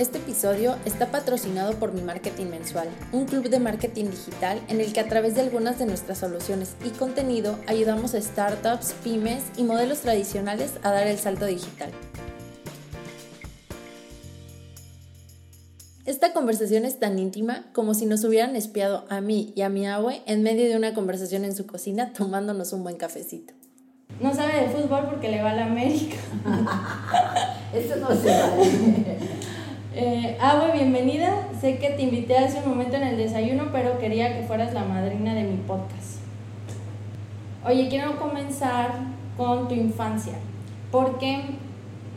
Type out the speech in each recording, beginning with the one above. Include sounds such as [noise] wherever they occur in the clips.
Este episodio está patrocinado por Mi Marketing Mensual, un club de marketing digital en el que a través de algunas de nuestras soluciones y contenido ayudamos a startups, pymes y modelos tradicionales a dar el salto digital. Esta conversación es tan íntima como si nos hubieran espiado a mí y a mi abue en medio de una conversación en su cocina tomándonos un buen cafecito. No sabe de fútbol porque le va a la América. [laughs] Eso no se vale. Eh, Abue, bienvenida. Sé que te invité hace un momento en el desayuno, pero quería que fueras la madrina de mi podcast. Oye, quiero comenzar con tu infancia, porque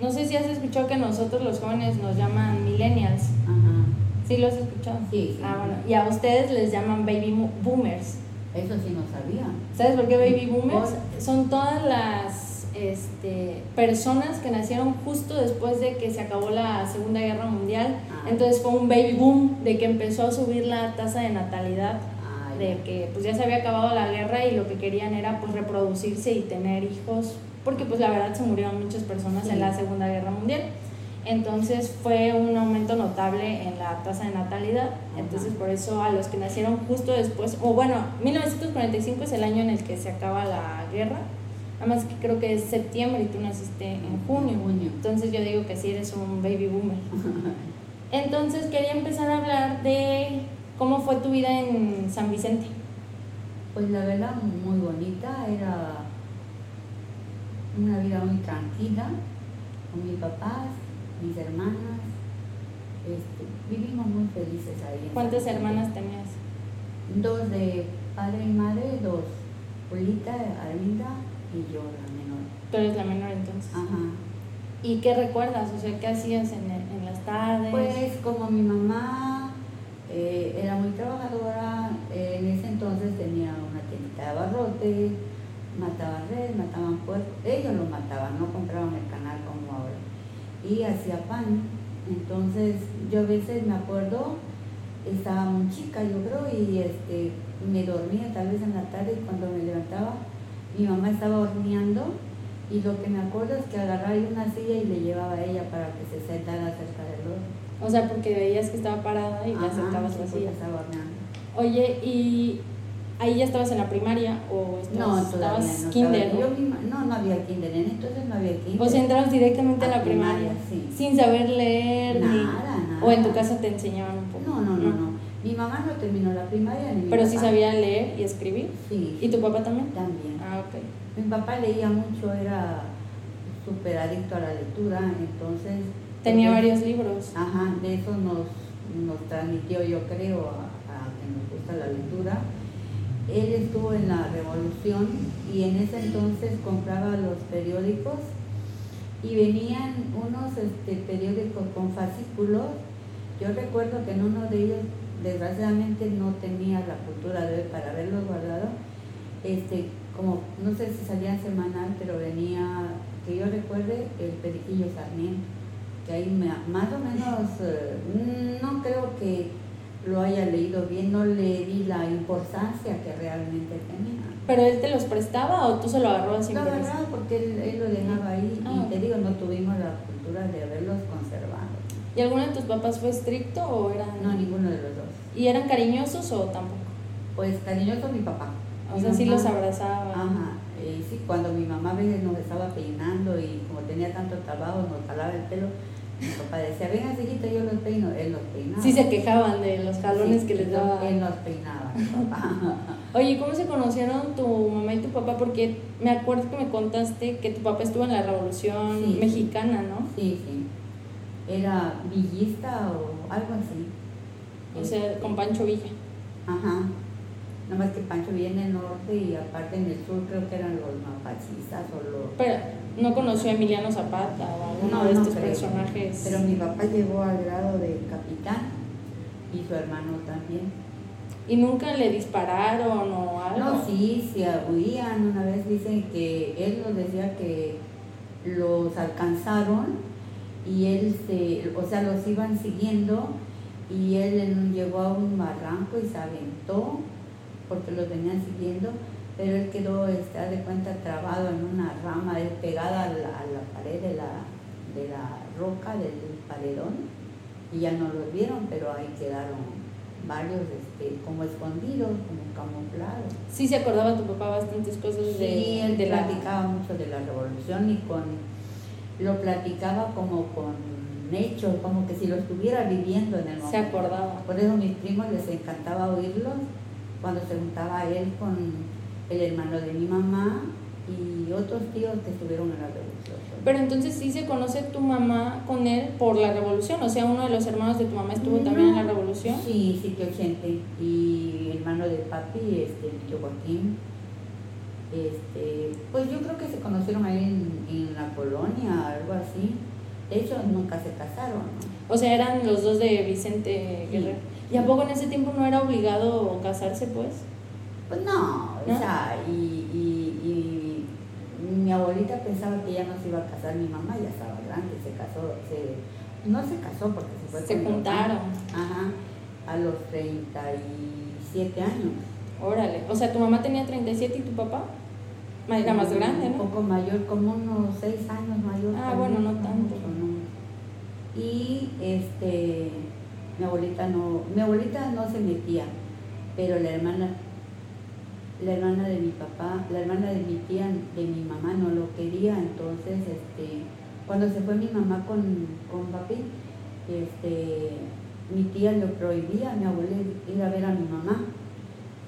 no sé si has escuchado que nosotros los jóvenes nos llaman millennials. Ajá. ¿Sí lo has escuchado? Sí, sí. Ah, bueno. Y a ustedes les llaman baby boomers. Eso sí no sabía. ¿Sabes por qué baby boomers? Son todas las este, personas que nacieron justo después de que se acabó la Segunda Guerra Mundial. Ah. Entonces fue un baby boom de que empezó a subir la tasa de natalidad, Ay, de que pues ya se había acabado la guerra y lo que querían era pues reproducirse y tener hijos, porque pues la verdad se murieron muchas personas Sí. en la Segunda Guerra Mundial. Entonces fue un aumento notable en la tasa de natalidad. Entonces por eso a los que nacieron justo después, o bueno, 1945 es el año en el que se acaba la guerra. Nada más que creo que es septiembre y tú naciste en junio. Junio. Entonces yo digo que sí eres un baby boomer. [laughs] Entonces quería empezar a hablar de cómo fue tu vida en San Vicente. Pues la verdad muy bonita, era una vida muy tranquila, con mis papás, mis hermanas. Este, vivimos muy felices ahí. ¿Cuántas hermanas tenías? Dos de padre y madre, dos. Polita, Arminda y yo, la menor. Tú eres la menor entonces. Ajá. ¿Y qué recuerdas? O sea, ¿qué hacías en, el- en las tardes? Pues como mi mamá eh, era muy trabajadora, eh, en ese entonces tenía una tiendita de abarrotes, mataban res, mataban puercos, ellos lo mataban, no compraban el canal como ahora. Y hacía pan. Entonces yo a veces me acuerdo, estaba muy chica yo creo, y este, me dormía tal vez en la tarde y cuando me levantaba, mi mamá estaba horneando y lo que me acuerdo es que agarraba una silla y le llevaba a ella para que se sentara cerca del horno. O sea, porque veías que estaba parada y acercabas sí, la silla. estaba horneando. Oye, ¿y ahí ya estabas en la primaria o No, estabas, todavía estabas no. kinder? estaba- ¿no? yo no, no había kinder, en entonces no había kinder. O sea, entrabas directamente a la primaria, primaria, sí. sin saber leer ni... Nada, nada. O en tu casa te enseñaban un poco. No, no, no, no. Mi mamá no terminó la primaria ni mi Pero sí sabía leer y escribir. Sí. ¿Y tu papá también? También. Ah, ok. Mi papá leía mucho, era súper adicto a la lectura, entonces... Tenía pues, varios libros. Ajá, de eso nos, nos transmitió, yo creo, a, a que nos gusta la lectura. Él estuvo en la revolución y en ese entonces compraba los periódicos y venían unos este, periódicos con fascículos. Yo recuerdo que en uno de ellos, desgraciadamente, no tenía la cultura de para haberlos guardado. Este, como, no sé si salía semanal, pero venía, que yo recuerde, el Periquillo Sarmiento que ahí me- más o menos eh, no creo que lo haya leído bien, no le di la importancia que realmente tenía. ¿Pero él te los prestaba o tú se lo agarrabas sin Lo agarraba porque él, él lo dejaba ahí Ah. y te digo, no tuvimos la cultura de haberlos conservado. ¿Y alguno de tus papás fue estricto o eran...? No, ninguno de los dos. ¿Y eran cariñosos o tampoco? Pues cariñoso mi papá. O Mi sea, sí mamá- los abrazaba. Ajá, eh, sí, cuando mi mamá a veces nos estaba peinando y como tenía tanto trabajo nos jalaba el pelo, mi papá decía, venga, hijita, yo los peino, él los peinaba. Sí se quejaban de los jalones Sí, que les daba. Él nos peinaba, mi papá. [laughs] Oye, ¿cómo se conocieron tu mamá y tu papá? Porque me acuerdo que me contaste que tu papá estuvo en la Revolución Sí. Mexicana, ¿no? Sí, sí. Era villista o algo así. O sea, con Pancho Villa. Ajá. Nada más que Pancho viene del norte y aparte en el sur creo que eran los mapacistas o los... Pero no conoció a Emiliano Zapata o alguno No, de estos personajes. Pero mi papá llegó al grado de capitán y su hermano también. ¿Y nunca le dispararon o algo? No, sí, se huían. Una vez dicen que él nos decía que los alcanzaron y él se, o sea, los iban siguiendo y él llegó a un barranco y se aventó porque los venían siguiendo, pero él quedó, haz de cuenta, trabado en una rama él pegada a la, a la pared de la, de la roca del paredón y ya no los vieron, pero ahí quedaron varios este, como escondidos, como camuflados. Sí se acordaba tu papá bastantes cosas de, Sí, él de la... platicaba mucho de la revolución y con lo platicaba como con hechos, como que si lo estuviera viviendo en el momento. Se acordaba. Por eso a mis primos les encantaba oírlos cuando se juntaba él con el hermano de mi mamá y otros tíos que estuvieron en la revolución. Pero entonces sí se conoce tu mamá con él por la revolución, o sea, uno de los hermanos de tu mamá estuvo también en la revolución. Sí, sí, que Chente y hermano de papi, este, Joaquín. Este, pues yo creo que se conocieron ahí en, en la colonia, algo así. De hecho, nunca se casaron. ¿no? O sea, eran los dos de Vicente Guerrero. ¿Y a poco en ese tiempo no era obligado casarse, pues? Pues no, ¿No? o sea, y, y, y mi abuelita pensaba que ya no se iba a casar, mi mamá ya estaba grande, se casó, se, no se casó porque se fue Se juntaron. Ajá, a los 37 años. Órale. O sea, tu mamá tenía 37 y tu papá era más grande, Un poco mayor, como unos 6 años mayor. Ah, bueno, no tanto. mucho, no. Y este, mi abuelita no, mi abuelita no se metía, pero la hermana, la hermana de mi papá, la hermana de mi tía, de mi mamá no lo quería, entonces este, cuando se fue mi mamá con, con papi, este, mi tía le prohibía a mi abuela ir a ver a mi mamá.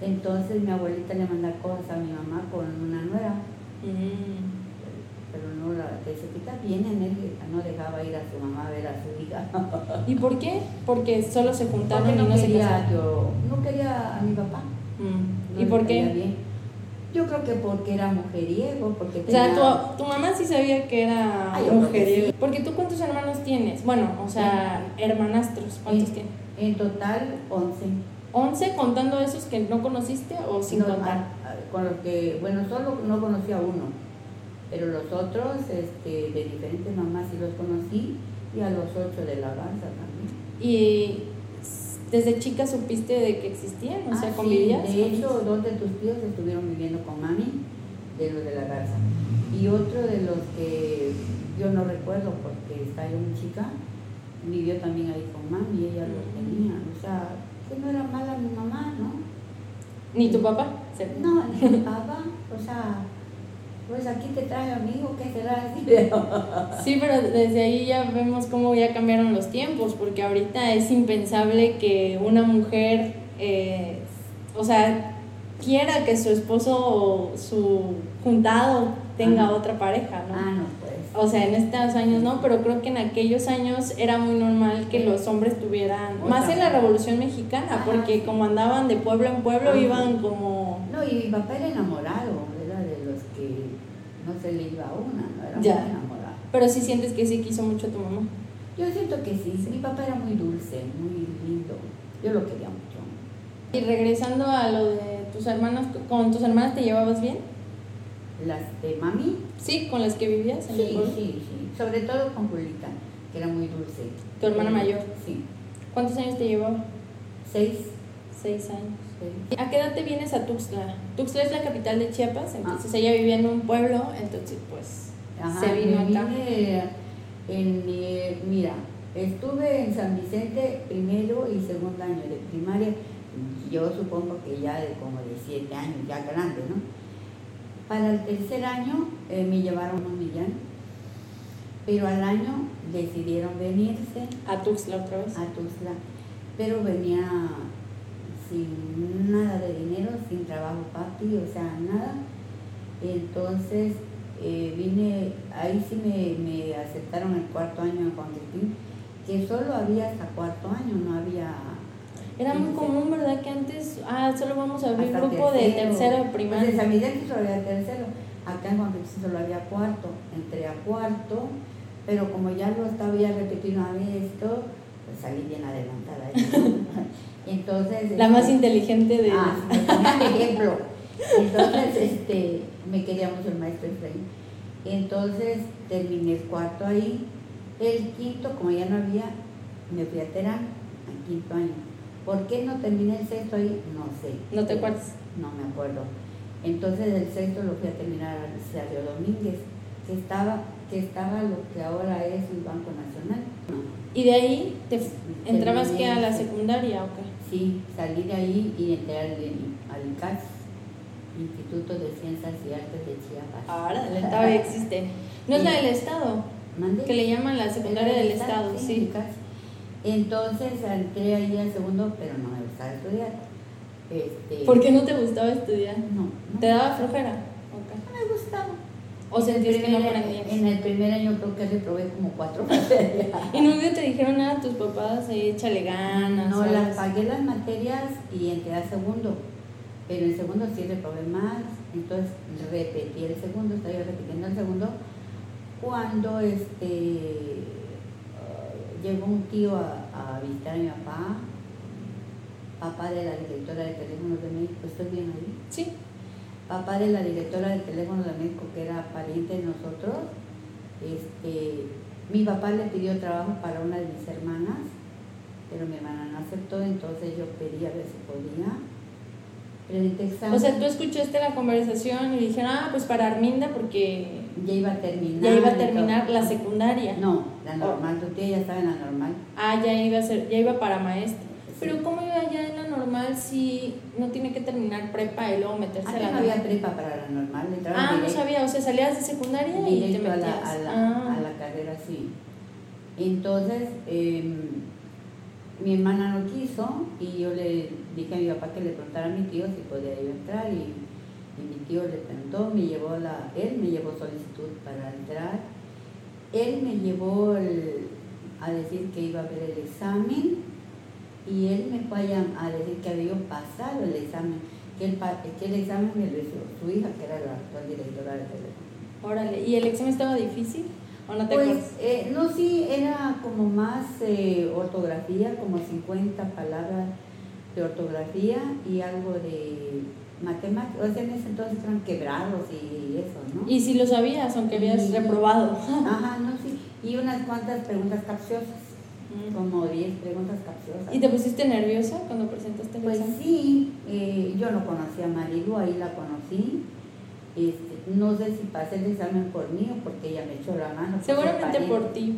Entonces mi abuelita le manda cosas a mi mamá con una nuera, Mm. pero no la que se quita bien enérgica, no dejaba ir a su mamá a ver a su hija. ¿Y por qué? Porque solo se juntaron Porque y no no se quería yo, no quería a mi papá. Mm. no ¿Y por qué? bien. Yo creo que porque era mujeriego, porque O tenía... sea, tu, tu mamá sí sabía que era mujeriego. sí. Porque tú cuántos hermanos tienes? Bueno, o sea, hermanastros, ¿cuántos en, tienes? en total 11. ¿11 contando esos que no conociste o sin No, contar? a- a- con los que, bueno, solo no conocí a uno, pero los otros este, de diferentes mamás sí los conocí y a los ocho de la danza también. ¿Y desde chica supiste de que existían? O sea, Ah, sí, convivías. de con hecho, dos de tus tíos estuvieron viviendo con mami, de los de la garza. Y otro de los que yo no recuerdo porque está yo muy chica, vivió también ahí con mami ella lo tenía. O sea, que no era mala mi mamá, ¿no? ¿Ni tu papá? No, ni mi papá, o sea, pues aquí te trae amigo, ¿qué será? [laughs] Sí, pero desde ahí ya vemos cómo ya cambiaron los tiempos, porque ahorita es impensable que una mujer, eh, o sea, quiera que su esposo o su juntado tenga Ajá. otra pareja, ¿no? ah, no, pues. O sea, en estos años no, pero creo que en aquellos años era muy normal que los hombres tuvieran, Otra más en la. Revolución Mexicana, Ajá, porque sí. como andaban de pueblo en pueblo, Ajá. iban como... No, y mi papá era enamorado, era de los que no se le iba a una, no era Ya. muy enamorado. Pero sí sientes que sí quiso mucho a tu mamá. Yo siento que sí, mi papá era muy dulce, muy lindo, yo lo quería mucho. Y regresando a lo de tus hermanas, ¿con tus hermanas te llevabas bien? Las de mami, Sí, con las que vivías en el sí, pueblo. sí, sí, sobre todo con Julita, que era muy dulce. Tu hermana mayor. Sí, ¿Cuántos años te llevaba? seis. Seis años. ¿A qué edad te vienes a Tuxtla? Tuxtla es la capital de Chiapas, entonces Ah. ella vivía en un pueblo, entonces pues Ajá, se vino acá. vine en, eh, mira, estuve en San Vicente primero y segundo año de primaria, yo supongo que ya de como de siete años, ya grande, ¿no? Para el tercer año eh, me llevaron a Millán, pero al año decidieron venirse A Tuxtla otra vez. a Tuzla, pero venía sin nada de dinero, sin trabajo papi, o sea, nada. Entonces eh, vine, ahí sí me, me aceptaron el cuarto año en Juan Cristín, que solo había hasta cuarto año, no había... Era muy Sí, común, ¿verdad? Que antes, ah, solo vamos a abrir grupo de tercero de Pues en. San Vicente solo había tercero, acá en Juan solo había cuarto, entré a cuarto, pero como ya lo estaba ya repetido una vez esto, pues salí bien adelantada. [laughs] Entonces... La más este, inteligente de... Ah, [laughs] ejemplo. Entonces, este, me quería mucho el maestro Efraín. Entonces, terminé el cuarto ahí. El quinto, como ya no había, me fui a Terán, al quinto año. ¿Por qué no terminé el sexto ahí? No sé. ¿No te acuerdas? No me acuerdo. Entonces, el sexto lo fui a terminar al Sergio Domínguez, que estaba que estaba lo que ahora es el Banco Nacional. ¿Y de ahí te entrabas que a la secundaria o qué? Sí, salí de ahí y entré al, al ICAS, Instituto de Ciencias y Artes de Chiapas. Ahora, todavía existe. ¿No es la del Estado? ¿Mande? Que le llaman la secundaria del Estado, sí. Entonces entré ahí al segundo, pero no me gustaba estudiar. Este, ¿Por qué no te gustaba estudiar? No, no. ¿Te daba flojera? No me gustaba. ¿O sentías que no aprendías? En el primer año creo que reprobé como cuatro [laughs] materias. ¿Y nunca te dijeron nada a tus papás? Échale ganas. No, ¿sabes? las pagué las materias y entré al segundo. Pero el segundo sí reprobé más. Entonces repetí el segundo, estaba yo repitiendo el segundo. Cuando este llegó un tío a, a visitar a mi papá, papá de la directora de teléfonos de México, ¿estoy bien ahí? Sí. papá de la directora de teléfono de México, que era pariente de nosotros, este, mi papá le pidió trabajo para una de mis hermanas, pero mi hermana no aceptó, entonces yo pedí a ver si podía. O sea, tú escuchaste la conversación y dijeron, ah, pues para Arminda porque ya iba a terminar. ya iba a terminar la secundaria. No, la normal, tu tía ya estaba en la normal. Ah, ya iba a ser, ya iba para maestra. Sí. Pero ¿cómo iba ya en la normal si no tiene que terminar prepa y luego meterse a Antes la no había prepa para la normal, Ah, no directo, sabía, o sea, salías de secundaria y te directo a metías. la, a, la, Ah. a la carrera, sí. Entonces, em, mi hermana no quiso y yo le dije a mi papá que le preguntara a mi tío si podía yo entrar y, y mi tío le preguntó, me llevó la, él me llevó solicitud para entrar, él me llevó el- a decir que iba a ver el examen y él me fue a, decir que había pasado el examen, que el, pa- que el examen me lo hizo su hija, que era la actual directora del teléfono. Órale, ¿y el examen estaba difícil? ¿O no te Pues, eh, no, sí, era como más eh, ortografía, como 50 palabras de ortografía y algo de matemáticas. O sea, en ese entonces eran quebrados y eso, ¿no? Y si lo sabías, aunque habías Y- reprobado. Ajá, no, sí. Y unas cuantas preguntas capciosas, Mm. como 10 preguntas capciosas. ¿Y te pusiste nerviosa cuando presentaste el Pues examen? sí, eh, yo no conocía a Marilu, ahí la conocí. Este, no sé si pasé el examen por mí o porque ella me echó la mano. Seguramente por ti,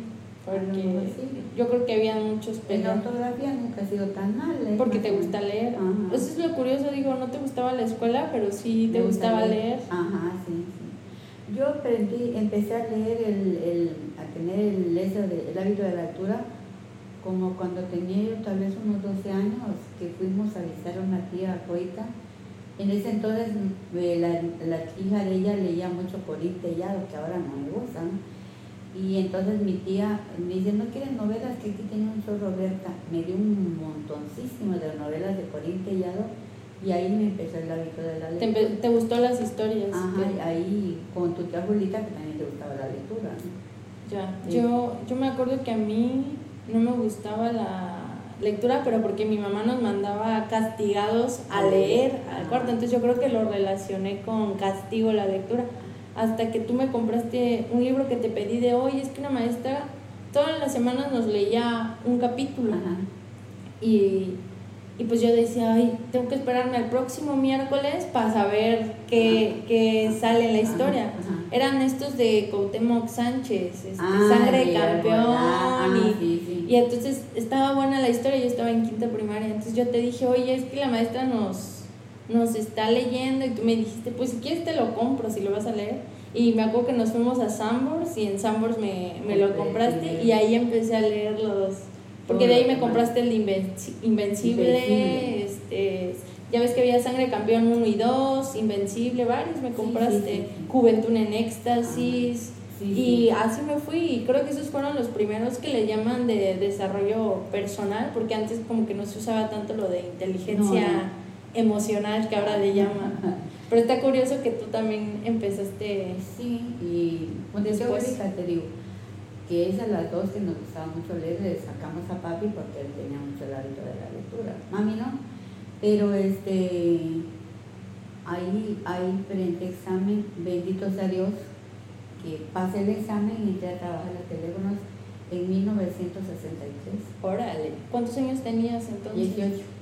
porque yo creo que había muchos En peleando. ortografía nunca ha sido tan mal. ¿eh? Porque te gusta leer. Ajá. Eso es lo curioso, digo, no te gustaba la escuela, pero sí te Me gustaba leer. Ajá, sí, sí. Yo aprendí, empecé a leer, el, el, a tener el, eso de- el hábito de la lectura como cuando tenía yo tal vez unos 12 años, que fuimos a visitar a una tía Coita. En ese entonces eh, la, la hija de ella leía mucho Corín Tellado, que ahora no me gusta, ¿no? Y entonces mi tía me dice, ¿no quieres novelas? Que aquí tiene un chorro Roberta. Me dio un montoncísimo de novelas de Corín Tellado y ahí me empezó el hábito de la Te, lectura. empe- te gustó las historias. Ajá, que- ahí con tu tía Julita, que también te gustaba la lectura. ¿no? Ya, Sí. yo, yo me acuerdo que a mí no me gustaba la lectura, pero porque mi mamá nos mandaba castigados a leer al cuarto, entonces yo creo que lo relacioné con castigo la lectura, hasta que tú me compraste un libro que te pedí de hoy, es que una maestra todas las semanas nos leía un capítulo Ajá. y, y pues yo decía, ay, tengo que esperarme al próximo miércoles para saber qué, qué sale en la historia. Ajá, ajá. Eran estos de Cuauhtémoc Sánchez, este, Ah, Sangre de Campeón. ah, y, sí, sí. y entonces estaba buena la historia, yo estaba en quinta primaria. Entonces yo te dije, oye, es que la maestra nos, nos está leyendo. Y tú me dijiste, pues si quieres te lo compro, si lo vas a leer. Y me acuerdo que nos fuimos a Sambors y en Sambors me, me lo compraste y ahí empecé a leer los. Porque de ahí me compraste el de Invenci- Invencible, este. Ya ves que había Sangre Campeón 1 y 2, Invencible, varios me compraste. sí, sí, sí. Juventud en Éxtasis. Sí, y sí. así me fui. Y creo que esos fueron los primeros que le llaman de desarrollo personal, porque antes como que no se usaba tanto lo de inteligencia No, emocional que ahora le llaman. Pero está curioso que tú también empezaste. Sí, y Después. Julita te digo, que esas las dos que nos gustaba mucho leer, le sacamos a papi porque él tenía mucho el hábito de la lectura. Mami no, pero este, ahí, ahí frente a examen, bendito sea Dios, que pasé el examen y a trabajar en los teléfonos en 1963. Órale. ¿Cuántos años tenías entonces? 18.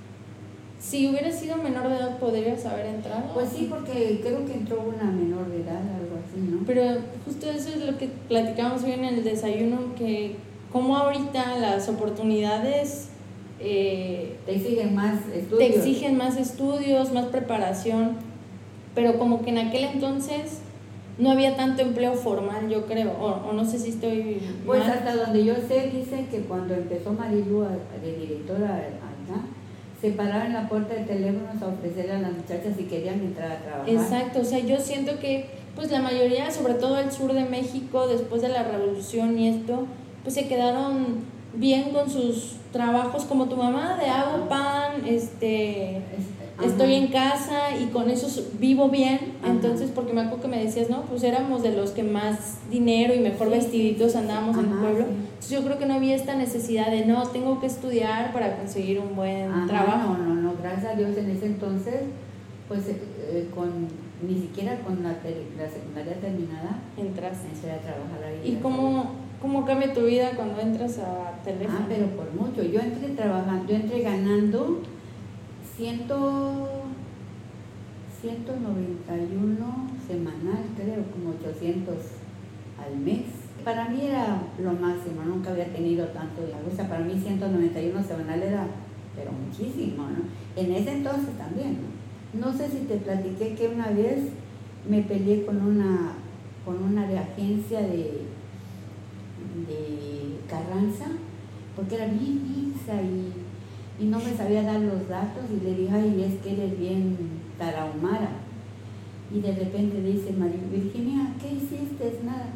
Si hubiera sido menor de edad, ¿podrías haber entrado? Pues sí, porque creo que entró una menor de edad, algo así, ¿no? Pero justo eso es lo que platicamos hoy en el desayuno, que como ahorita las oportunidades eh, te exigen más estudios. Te exigen más estudios, más preparación, pero como que en aquel entonces no había tanto empleo formal, yo creo, o, no sé si estoy... Pues hasta donde yo sé, dicen que cuando empezó Marilu de directora se paraban en la puerta de teléfonos a ofrecerle a las muchachas si querían entrar a trabajar. Exacto, o sea, yo siento que pues la mayoría, sobre todo el sur de México, después de la revolución y esto, pues se quedaron bien con sus trabajos como tu mamá, de hago pan, este, estoy en casa y con eso vivo bien. Entonces, porque me acuerdo que me decías, no, pues éramos de los que más dinero y mejor vestiditos andábamos en el pueblo. Yo creo que no había esta necesidad de, no, tengo que estudiar para conseguir un buen trabajo. No, no, no, gracias a Dios en ese entonces, pues eh, eh, con ni siquiera con la, la secundaria terminada, entraste a trabajar ahí. ¿Y cómo, cómo cambia tu vida cuando entras a teléfono? Ah, pero por mucho. Yo entré trabajando, yo entré ganando 191 semanal, creo, como 800 al mes. Para mí era lo máximo, nunca había tenido tanto de O sea, para mí 191 semanal era, pero muchísimo, ¿no? En ese entonces también, ¿no? No sé si te platiqué que una vez me peleé con una, con una de agencia de, Carranza, porque era bien minsa y y no me sabía dar los datos y le dije, ay, es que eres bien tarahumara. Y de repente dice María Virginia, ¿qué hiciste? Nada,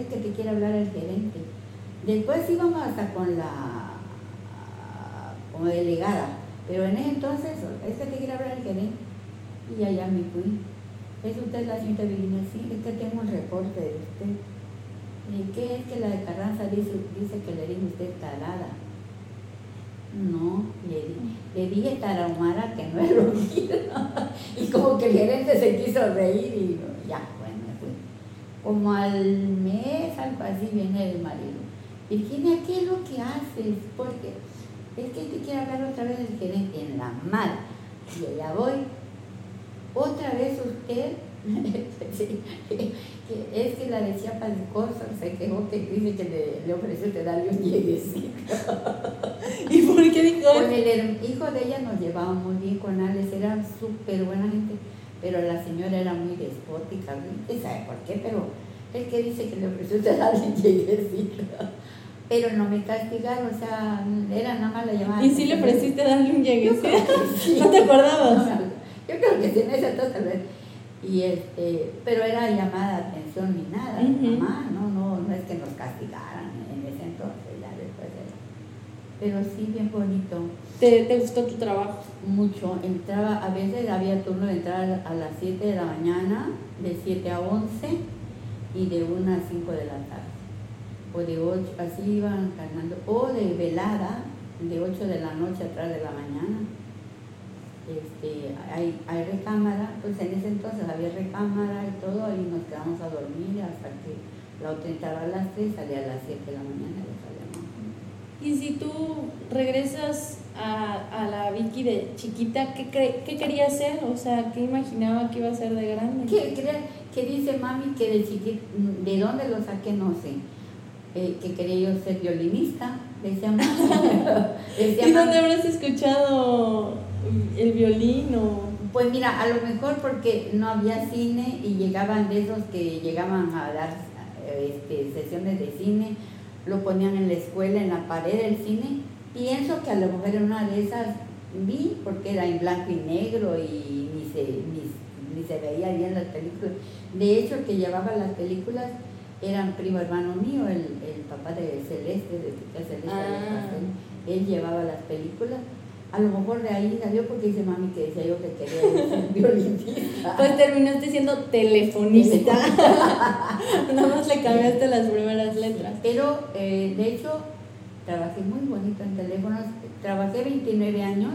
es que quiere hablar el gerente. Después íbamos hasta con la como delegada, pero en ese entonces es que quiere hablar el gerente. Y allá me fui. ¿Es usted la señorita Virginia? Sí, es que tengo un reporte de usted. ¿Y qué es que la de Carranza dice, dice que le dijo usted talada? No, le, le dije tarahumara que no es lo [laughs] mismo. y como que el gerente se quiso reír y ya. Como al mes, algo así, viene el marido. Virginia, ¿qué es lo que haces? Porque es que te quiere hablar otra vez el gerente en la mar. Y ya voy. Otra vez usted [laughs] es que la de Chiapas de Corso se quejó que dice que le, le ofreció te darle un lleguecito. [laughs] ¿Y por qué dijo Con el hijo de ella nos llevaba muy bien con Alex, era súper buena gente, pero la señora era muy despótica, ¿no? sabe por qué, pero es que dice que le ofreció te darle un lleguecito. Pero no me castigaron, o sea, era nada más la llamada. ¿Y si le ofreciste darle un lleguecito? ¿No te acordabas? yo creo que sí, en ese entonces tal vez y este, pero era llamada de atención ni nada, mamá, no, no, no es que nos castigaran en ese entonces, ya después era. Pero sí, bien bonito. ¿Te, ¿Te, gustó tu trabajo? Mucho. Entraba, a veces había turno de entrar a las 7 de la mañana, de 7 a 11 y de 1 a 5 de la tarde. O de 8, así iban cargando. O de velada, de 8 de la noche atrás de la mañana este, hay, hay recámara, pues en ese entonces había recámara y todo, y nos quedamos a dormir hasta que la otra entraba a las 3, salía a las 7 de la mañana y Y si tú regresas a, a la Vicky de chiquita, ¿qué, ¿qué quería hacer? O sea, ¿qué imaginaba que iba a ser de grande? ¿Qué, qué, dice mami que de chiquita, de dónde lo saqué? No sé. Eh, que quería yo ser violinista, decía mami. [laughs] ¿Y dónde habrás escuchado el violín o...? Pues mira, a lo mejor porque no había cine y llegaban de esos que llegaban a dar este, sesiones de cine, lo ponían en la escuela, en la pared del cine. Pienso que a lo mejor en una de esas vi, porque era en blanco y negro y ni se, ni, se veía bien las películas. De hecho, el que llevaba las películas era un primo hermano mío, el, papá de Celeste, de Celeste. Ah. Él llevaba las películas a lo mejor de ahí salió porque dice mami que decía yo que quería [laughs] ser violinista. Pues terminaste siendo telefonista. [laughs] Nada más le cambiaste las primeras letras. Pero eh, de hecho trabajé muy bonito en teléfonos. Trabajé 29 años.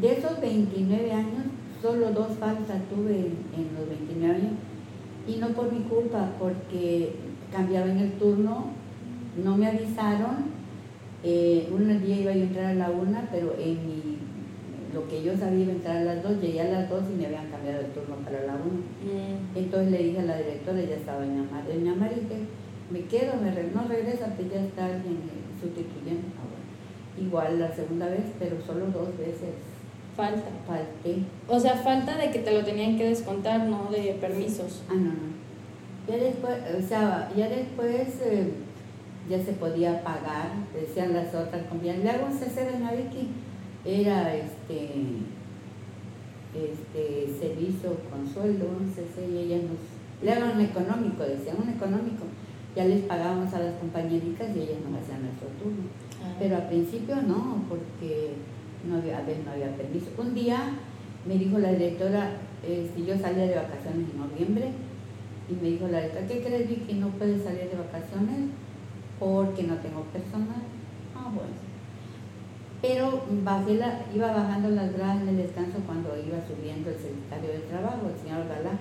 De esos 29 años, solo dos faltas tuve en, los 29 años. Y no por mi culpa, porque cambiaba en el turno, no me avisaron eh, un día iba a entrar a la una, pero en mi lo que yo sabía iba a entrar a las 2, llegué a las 2 y me habían cambiado el turno para la 1. Mm. Entonces le dije a la directora, ya estaba doña María, doña María, me quedo, me re- no regresa, pues ya está alguien eh, sustituyendo. Ah, bueno. Igual la segunda vez, pero solo dos veces Falta. falté. O sea, falta de que te lo tenían que descontar, no de permisos. Ah, no, no. Ya después, o sea, ya después eh, ya se podía pagar, decían las otras compañías. Le hago un CC, doña Vicky, era este, este servicio con sueldo, un CC, y ellas nos, le hagan un económico, decían un económico. Ya les pagábamos a las compañeritas y ellas nos hacían nuestro turno. Pero al principio no, porque no había, a ver, no había permiso. Un día me dijo la directora, este, yo salía de vacaciones en noviembre, y me dijo la directora, ¿qué crees Vicky? No puedes salir de vacaciones porque no tengo personal. Ah, bueno. Pero bajé la, iba bajando las gradas en el descanso cuando iba subiendo el secretario de Trabajo, el señor Galá.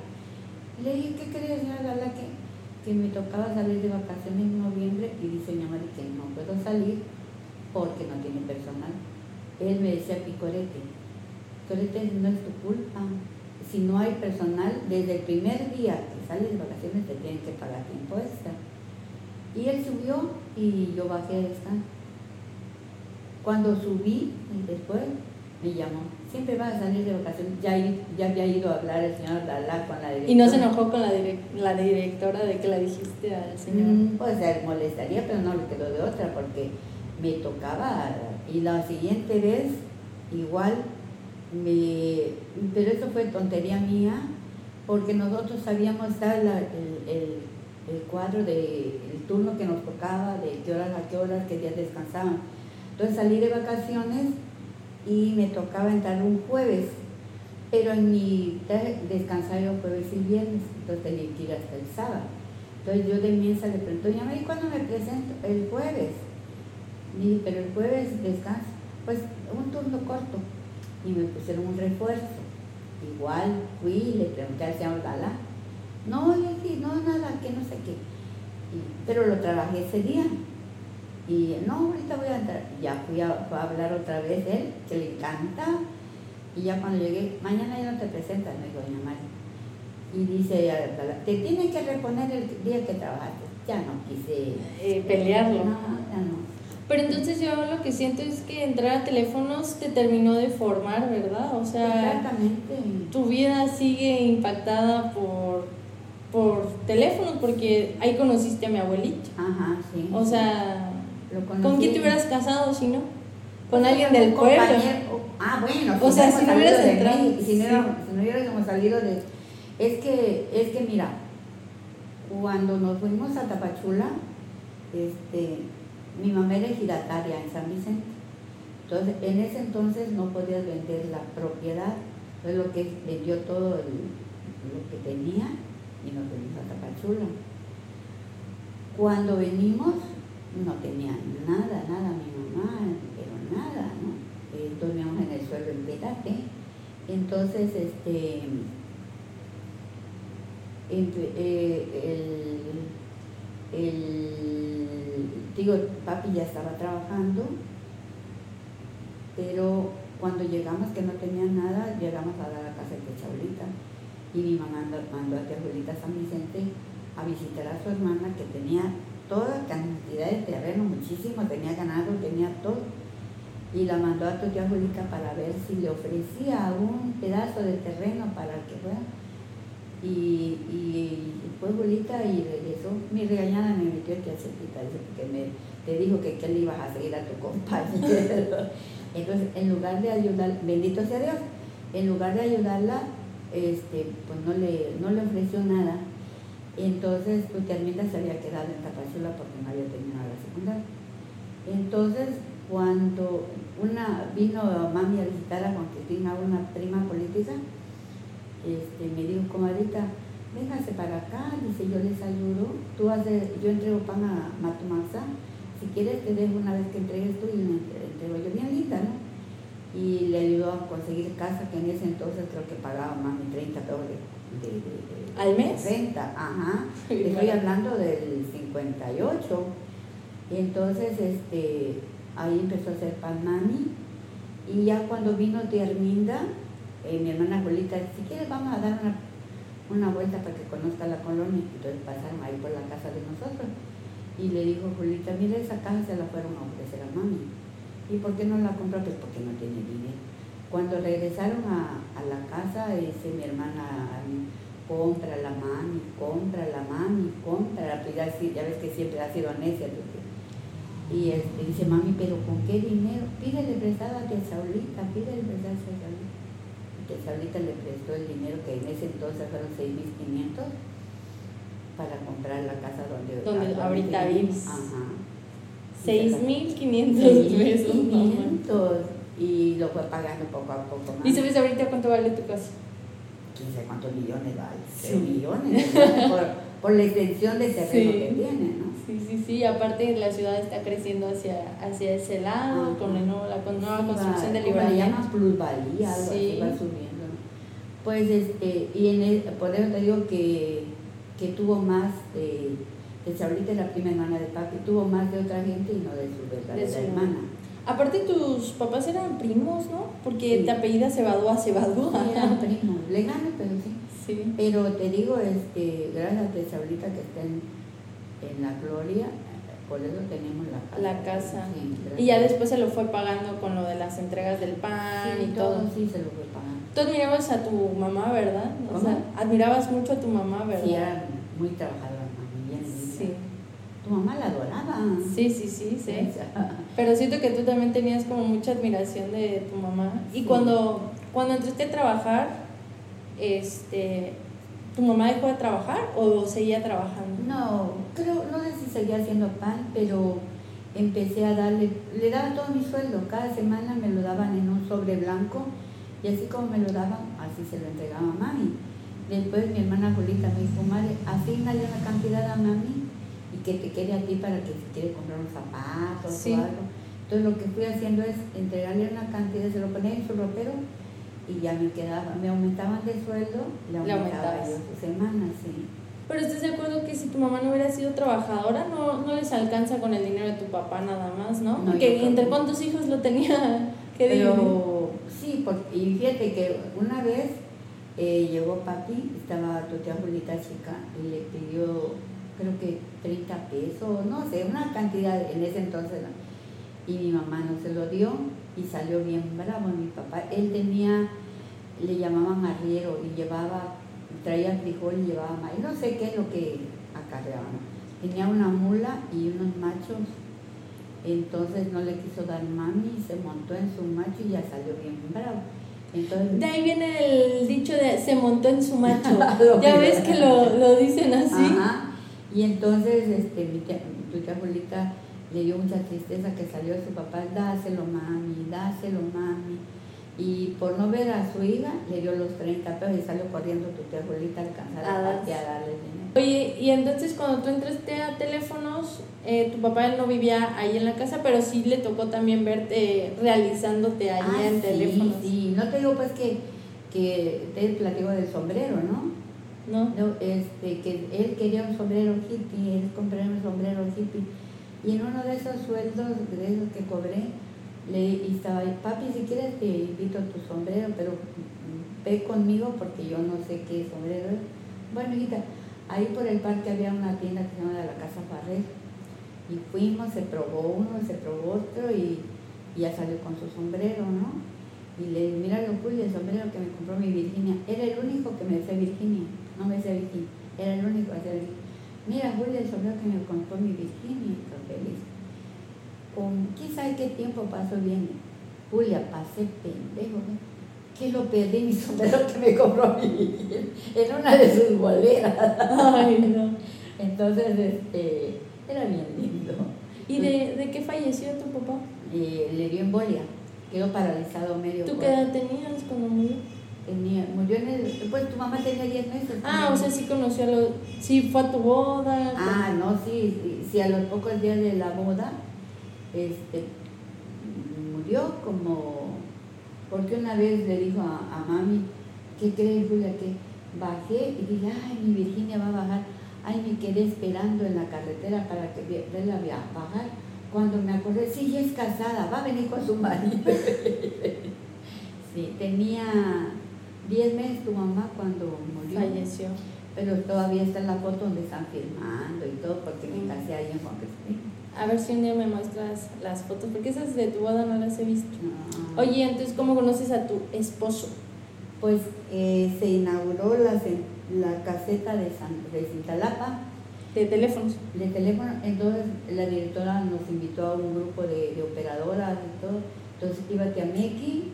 Le dije, ¿qué crees, señor Galá? Que, que me tocaba salir de vacaciones en noviembre y dice mi madre que no puedo salir porque no tiene personal. Él me decía, Picorete, Picorete no es tu culpa. Si no hay personal, desde el primer día que sales de vacaciones te tienen que pagar tiempo extra. Y él subió y yo bajé a descanso. Cuando subí, y después me llamó. Siempre vas a salir de vacaciones. Ya, ya había ido a hablar el señor Lala con la directora. Y no se enojó con la, direc- la directora de que la dijiste al señor. Mm, Pues se molestaría, pero no le quedó de otra porque me tocaba. Y la siguiente vez, igual, me, pero eso fue tontería mía, porque nosotros sabíamos la- el, el- el cuadro de el turno que nos tocaba, de qué horas a qué horas, qué días descansaban. Entonces salí de vacaciones y me tocaba entrar un jueves, pero en mi descansaba yo jueves y viernes, entonces tenía que ir hasta el sábado. Entonces yo de mienza le pregunto, ya ¿y cuándo me presento? El jueves. Y pero el jueves descanso. Pues un turno corto. Y me pusieron un refuerzo. Igual fui, le pregunté al señor Gala. No, le dije, no, nada, que no sé qué. Pero lo trabajé ese día. Y no, ahorita voy a entrar. Ya fui a, hablar otra vez él, que le encanta. Y ya cuando llegué, mañana ya no te presentas, me dijo doña María. Y dice, te tiene que reponer el día que trabajaste. Ya no quise Eh, pelearlo. No, ya no. Pero entonces yo lo que siento es que entrar a teléfonos te terminó de formar, ¿verdad? O sea, Exactamente. tu vida sigue impactada por, por teléfonos porque ahí conociste a mi abuelito. Ajá, sí. O sea, Lo ¿con quién te hubieras casado si no? Con alguien del pueblo. Ah, bueno, O sea, si no hubieras entrado, si, no hubiéramos- si no hubiéramos salido de... Es que, es que mira, cuando nos fuimos a Tapachula, este, mi mamá era ejidataria en San Vicente. Entonces, en ese entonces no podías vender la propiedad. Entonces, lo que vendió todo el- lo que tenía y nos venimos a Tapachula. Cuando venimos, no tenía nada, nada mi mamá, pero nada, ¿no? Eh, dormíamos en el suelo en Petate. Entonces, este, eh, el, el, digo, papi ya estaba trabajando, pero cuando llegamos que no tenía nada, llegamos a la casa de Chaulita y mi mamá mandó, a tía Julita San Vicente a visitar a su hermana que tenía toda cantidad de terreno, muchísimo, tenía ganado, tenía todo. Y la mandó a tu tía Julita para ver si le ofrecía un pedazo de terreno para que fuera. Y, y fue Julita y regresó. Mi regañada me metió aquí a porque me, te dijo que qué le ibas a seguir a tu compañero. [laughs] Entonces, en lugar de ayudar, bendito sea Dios, en lugar de ayudarla, este, pues no le, no le ofreció nada. Entonces, tu tía Arminda se había quedado en Tapachula porque no había terminado la secundaria. Entonces, cuando una vino mami a visitar a Juan Cristina, una prima política, este, me dijo, comadita, véngase para acá, dice, yo les ayudo, tú haces, yo entrego pan a Matumaxa, si quieres te dejo una vez que entregues tú y le entrego yo, bien linda, ¿no? Y le ayudó a conseguir casa, que en ese entonces creo que pagaba mami 30 dólares de, de- ¿Al mes? de renta, ajá, [laughs] estoy hablando del 58, y entonces este, ahí empezó a hacer pan mami, Y ya cuando vino de Herminda, eh, mi hermana Julita, si quieres vamos a dar una, una vuelta para que conozca la colonia. Entonces pasaron ahí por la casa de nosotros. Y le dijo Julita, mira esa casa se la fueron a ofrecer a mami. ¿Y por qué no la compró? Pues porque no tiene dinero. Cuando regresaron a, a la casa, dice mi hermana, compra la mami, compra la mami, compra la, pues ya, ya ves que siempre ha sido necia. Y este, dice, mami, pero ¿con qué dinero? Pídele prestada a Saulita, pídele prestada a Saulita. Y Saulita le prestó el dinero que en ese entonces fueron 6.500 para comprar la casa donde, donde ahorita vives. Ajá. 6.500 pesos. 500 y lo fue pagando poco a poco más. ¿Y sabes ahorita cuánto vale tu casa? quién sabe cuántos millones vale, sí. millones, por, por, la extensión de terreno sí. que tiene, ¿no? Sí, sí, sí, aparte la ciudad está creciendo hacia, hacia ese lado, con, el nuevo, la con nueva construcción de. Le llaman plusvalía, algo así va subiendo. Pues, este, y en el, por eso te digo que, que tuvo más de, de ahorita la prima hermana de papi, tuvo más de otra gente y no de su verdadera hermana. Aparte tus papás eran primos, ¿no? Porque te apellida Cebadúa Cebadúa. Sí, eran primos, leganes, pero sí. sí. Pero te digo, este, gracias a Tesaurita que está en, en, la gloria, por eso tenemos la casa. La casa. Sí, y ya después se lo fue pagando con lo de las entregas del pan y todo. Sí, se lo fue pagando. Tú admirabas a tu mamá, ¿verdad? O sea, admirabas mucho a tu mamá, ¿verdad? Sí, era muy trabajadora. Tu mamá la adoraba. Sí, sí, sí, sí. Pero siento que tú también tenías como mucha admiración de tu mamá. Y cuando, cuando entraste a trabajar, este, ¿tu mamá dejó de trabajar o seguía trabajando? No, creo, no sé si seguía haciendo pan, pero empecé a darle, le daba todo mi sueldo, cada semana me lo daban en un sobre blanco y así como me lo daban, así se lo entregaba a mami. Después mi hermana Julita me dijo, madre, asignale una cantidad a mami que te quede a ti para que si quiere comprar unos zapatos o algo. Entonces lo que fui haciendo es entregarle una cantidad, se lo ponía en su ropero y ya me quedaba, me aumentaban de sueldo, le aumentaba yo su semana, sí. Pero estás de acuerdo que si tu mamá no hubiera sido trabajadora, no, no les alcanza con el dinero de tu papá nada más, ¿no? Porque entre cuántos hijos lo tenía [laughs] que Pero sí, porque, y fíjate que una vez eh, llegó papi, estaba tu tía Julita chica, y le pidió creo que 30 pesos, no sé, una cantidad en ese entonces. Y mi mamá no se lo dio y salió bien bravo mi papá. Él tenía, le llamaban arriero y llevaba, traía frijol y llevaba maíz, no sé qué es lo que acarreaban. Tenía una mula y unos machos, entonces no le quiso dar mami, se montó en su macho y ya salió bien bravo. Entonces, de ahí viene el dicho de se montó en su macho. [laughs] ya ves que lo, lo dicen así. Ajá. Y entonces este, mi tía, tu tía abuelita le dio mucha tristeza que salió su papá, dáselo mami, dáselo mami. Y por no ver a su hija, le dio los 30 pesos y salió corriendo tu tía abuelita a alcanzar a, darle dinero. Oye, y entonces cuando tú entraste a teléfonos, eh, tu papá no vivía ahí en la casa, pero sí le tocó también verte realizándote ahí ah, en teléfonos. Sí, no te digo pues que, que te platico del sombrero, ¿no? ¿No? este, que él quería un sombrero hippie, él compró un sombrero hippie. Y en uno de esos sueldos de esos que cobré, le estaba papi, si quieres te invito a tu sombrero, pero ve conmigo porque yo no sé qué sombrero es. Bueno, hijita, ahí por el parque había una tienda que se llama la Casa Farrer. Y fuimos, se probó uno, se probó otro y, ya salió con su sombrero, ¿no? Y le dije, mira lo Julio, el sombrero que me compró mi Virginia. Era el único que me decía Virginia no me decía Virginia, era el único que decía Mira, Julia, el sombrero que me compró mi Virginia, feliz. Con quién sabe qué tiempo pasó bien. Julia, pasé pendejo, ¿no? que lo perdí mi [laughs] sombrero que me compró mi en una de sus boleras. Ay, no. Entonces, este, era bien lindo. ¿Y de, de qué falleció tu papá? Eh, le dio embolia, quedó paralizado medio. ¿Tú qué edad tenías cuando murió? tenía, murió en el, pues tu mamá tenía 10 meses. Ah, o sea, sí conoció a los, sí fue a tu boda. Ah, no, sí, sí, a los pocos días de la boda, este, murió como, porque una vez le dijo a, mami, ¿qué crees, Julia? Que bajé y dije, ay, mi Virginia va a bajar, ay, me quedé esperando en la carretera para que verla bajar, cuando me acordé, sí, ya es casada, va a venir con su marido. [laughs] sí, tenía 10 meses tu mamá cuando murió. Falleció. Pero todavía está en la foto donde están filmando y todo, porque me casé ahí en Juan Crispín. A ver si un día me muestras las fotos, porque esas de tu boda no las he visto. Oye, entonces, ¿cómo conoces a tu esposo? Pues eh, se inauguró la, la caseta de, San, de Cintalapa De teléfonos. de teléfono, entonces la directora nos invitó a un grupo de, de operadoras y todo. Entonces iba Tiameki,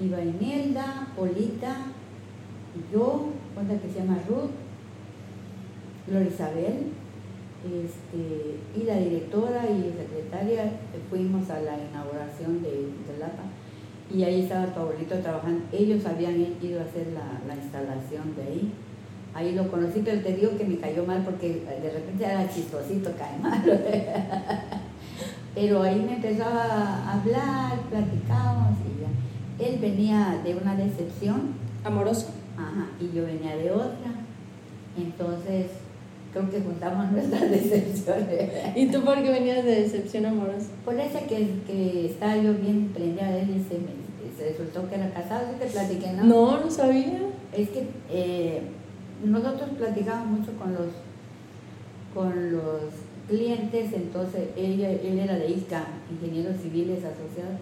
iba Imelda, Polita, yo, otra que se llama Ruth, Gloria Isabel, este, y la directora y secretaria eh, fuimos a la inauguración de Cintalapa y ahí estaba tu abuelito trabajando. Ellos habían ido a hacer la, la instalación de ahí. Ahí lo conocí, pero te digo que me cayó mal porque de repente era chistosito, cae mal. [laughs] pero ahí me empezaba a hablar, platicábamos y ya. Él venía de una decepción, Amoroso. ajá, y yo venía de otra. Entonces, creo que juntamos [laughs] nuestras decepciones. ¿Y tú por qué venías de decepción amorosa? Por eso que, que estaba yo bien prendida de él y se, me, se resultó que era casado, ¿sí te platiqué, no? No, no sabía. Es que eh, nosotros platicábamos mucho con los con los clientes, entonces ella, él era de ISCA, Ingenieros Civiles Asociados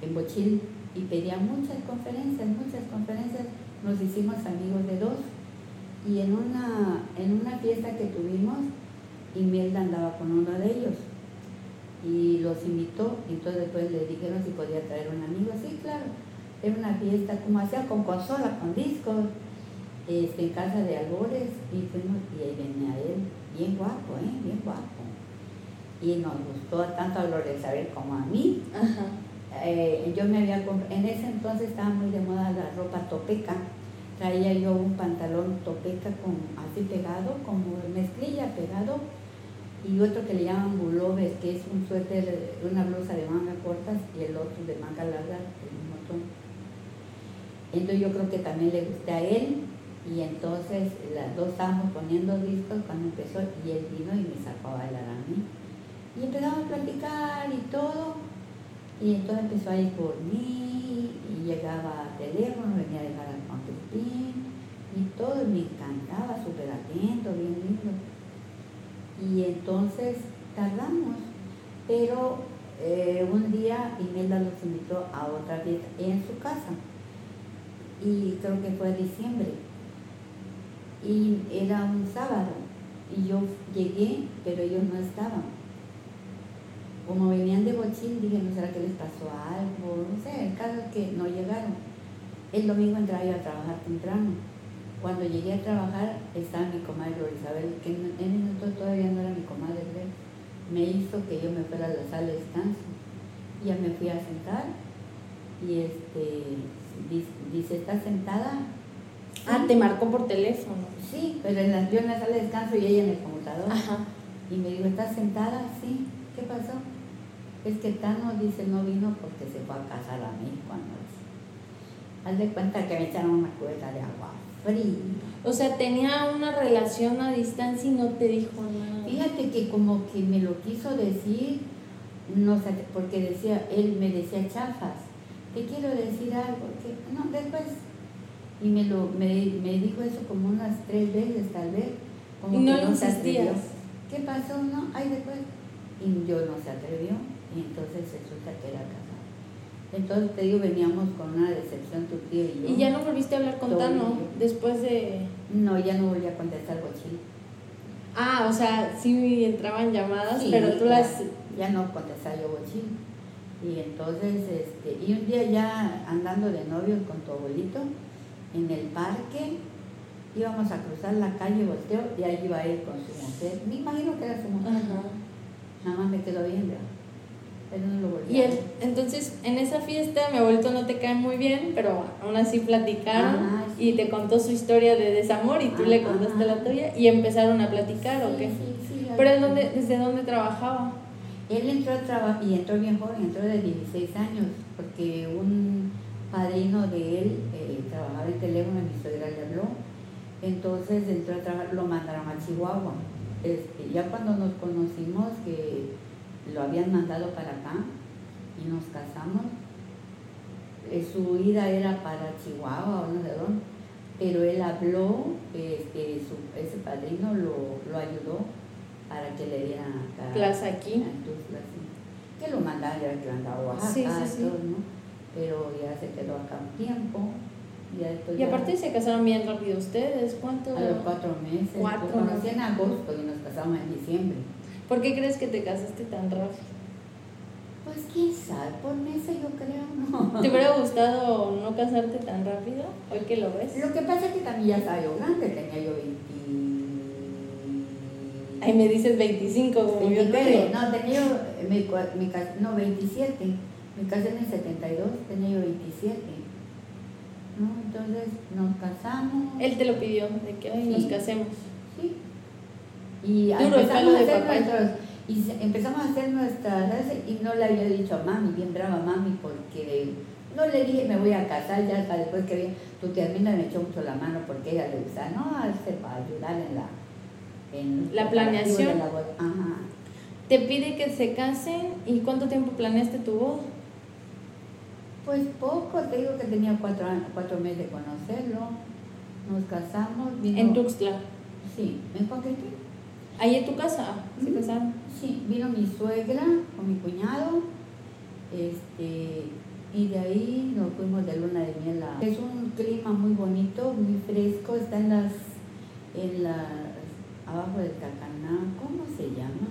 en Bochil, y pedía muchas conferencias, muchas conferencias, nos hicimos amigos de dos, y en una, en una fiesta que tuvimos, Imelda andaba con uno de ellos, y los invitó, entonces después le dijeron si podía traer un amigo, sí, claro, era una fiesta como hacía con consola, con discos, este, en casa de Albores. Y fuimos y ahí venía él, bien guapo, ¿eh? bien guapo. Y nos gustó tanto a Gloria Isabel como a mí. Eh, yo me había comprado, en ese entonces estaba muy de moda la ropa topeca. Traía yo un pantalón topeca con, así pegado, como mezclilla pegado, y otro que le llaman bulobes, que es un suéter, una blusa de manga cortas y el otro de manga larga, el mismo tono. Entonces yo creo que también le gusté a él y entonces las dos estábamos poniendo discos cuando empezó y él vino y me sacó a bailar a. Y empezamos a platicar y todo. Y entonces empezó a ir por mí y llegaba teléfono, venía a dejar al Juan Crispín y todo, me encantaba, súper atento, bien lindo. Y entonces tardamos, pero eh, un día Imelda los invitó a otra fiesta en su casa y creo que fue diciembre y era un sábado y yo llegué pero ellos no estaban como venían de bochín dije no será que les pasó algo no sé el caso es que no llegaron el domingo entraba yo a trabajar temprano cuando llegué a trabajar estaba mi comadre Isabel que en ese todavía no era mi comadre me hizo que yo me fuera a la sala de descanso y ya me fui a sentar y este dice, ¿estás sentada? Ah, te marcó por teléfono. Sí, pero en la, yo en la sala de descanso y ella en el computador. Ajá. Y me dijo, ¿estás sentada? Sí. ¿Qué pasó? Es que Tano dice no vino porque se fue a casar a México anoche. Haz de cuenta que me echaron una cubeta de agua fría. O sea, tenía una relación a distancia y no te dijo nada. Fíjate que como que me lo quiso decir, no sé, porque decía, él me decía chafas, te quiero decir algo, que no, después, y me lo, me, me dijo eso como unas tres veces tal vez, como Y no que se atrevió. insistías. ¿Qué pasó? No, ay después, y yo no se atrevió, y entonces resulta que era casado. Entonces te digo, veníamos con una decepción tu tío y yo. Y ya no volviste a hablar con Tano después de... No, ya no volví a contestar bochín. Ah, o sea, sí entraban llamadas, Sí, pero tú las... Ya no contestaba yo bochín. Y entonces, este, y un día ya andando de novios con tu abuelito, en el parque, íbamos a cruzar la calle, volteo, y ahí iba él con su mujer. Me imagino que era su mujer. Ajá. Nada más me quedó bien, ¿verdad? Él no lo volvió Y él, entonces en esa fiesta mi abuelito no te cae muy bien, pero aún así platicaron sí. y te contó su historia de desamor y tú le Ajá. contaste la tuya y empezaron a platicar o Sí, qué. sí, sí, Pero ahí- ¿en dónde, ¿desde dónde trabajaba? Él entró a trabajar y entró bien joven, entró de 16 años, porque un padrino de él eh, trabajaba en teléfono y mi suegra le habló. Entonces entró a trabajar, lo mandaron a Chihuahua. Este, ya cuando nos conocimos, que lo habían mandado para acá y nos casamos. Eh, su ida era para Chihuahua o no sé dónde, pero él habló, este, su, ese padrino lo, lo ayudó para que le dieran acá. Plaza aquí. en Tuxtla, sí. Que lo mandaron, ya que andaba a Oaxaca, Sí, sí, todo, ¿no? Pero ya se quedó acá un tiempo. Y, Y ya- aparte se casaron bien rápido ustedes. ¿Cuánto? a los cuatro meses. Cuatro Lo conocí en agosto y nos casamos en diciembre. ¿Por qué crees que te casaste tan rápido? Pues quién sabe, por meses yo creo, ¿no? ¿Te hubiera gustado no casarte tan rápido? Hoy que lo ves. Lo que pasa es que también ya estaba yo grande, tenía yo 20... Ahí me dices 25, como yo te 29, digo. no, tenía yo, me cas- no, 27, me casé en el 72, tenía yo 27, ¿no? Entonces nos casamos, Él te lo pidió, de que hoy nos Sí. casemos. Y empezamos a hacer nuestros, y empezamos a hacer nuestras, y no le había dicho a mami, bien brava mami, porque no le dije me voy a casar, ya hasta después que tu tiermina me echó mucho la mano porque ella le gusta, no, hace para ayudar en la... En La planeación. la. Ajá. Te pide que se casen y ¿cuánto tiempo planeaste tu boda? Pues poco, te digo que tenía cuatro, años- cuatro meses de conocerlo. Nos casamos. Vino, En Tuxtla. Sí, en Coaquetí. Ahí en tu casa se casaron. Sí, vino mi suegra con mi cuñado. Este, y de ahí nos fuimos de luna de miel. a- Es un clima muy bonito, muy fresco. Está en las, en las, abajo del Tacaná. ¿Cómo se llama?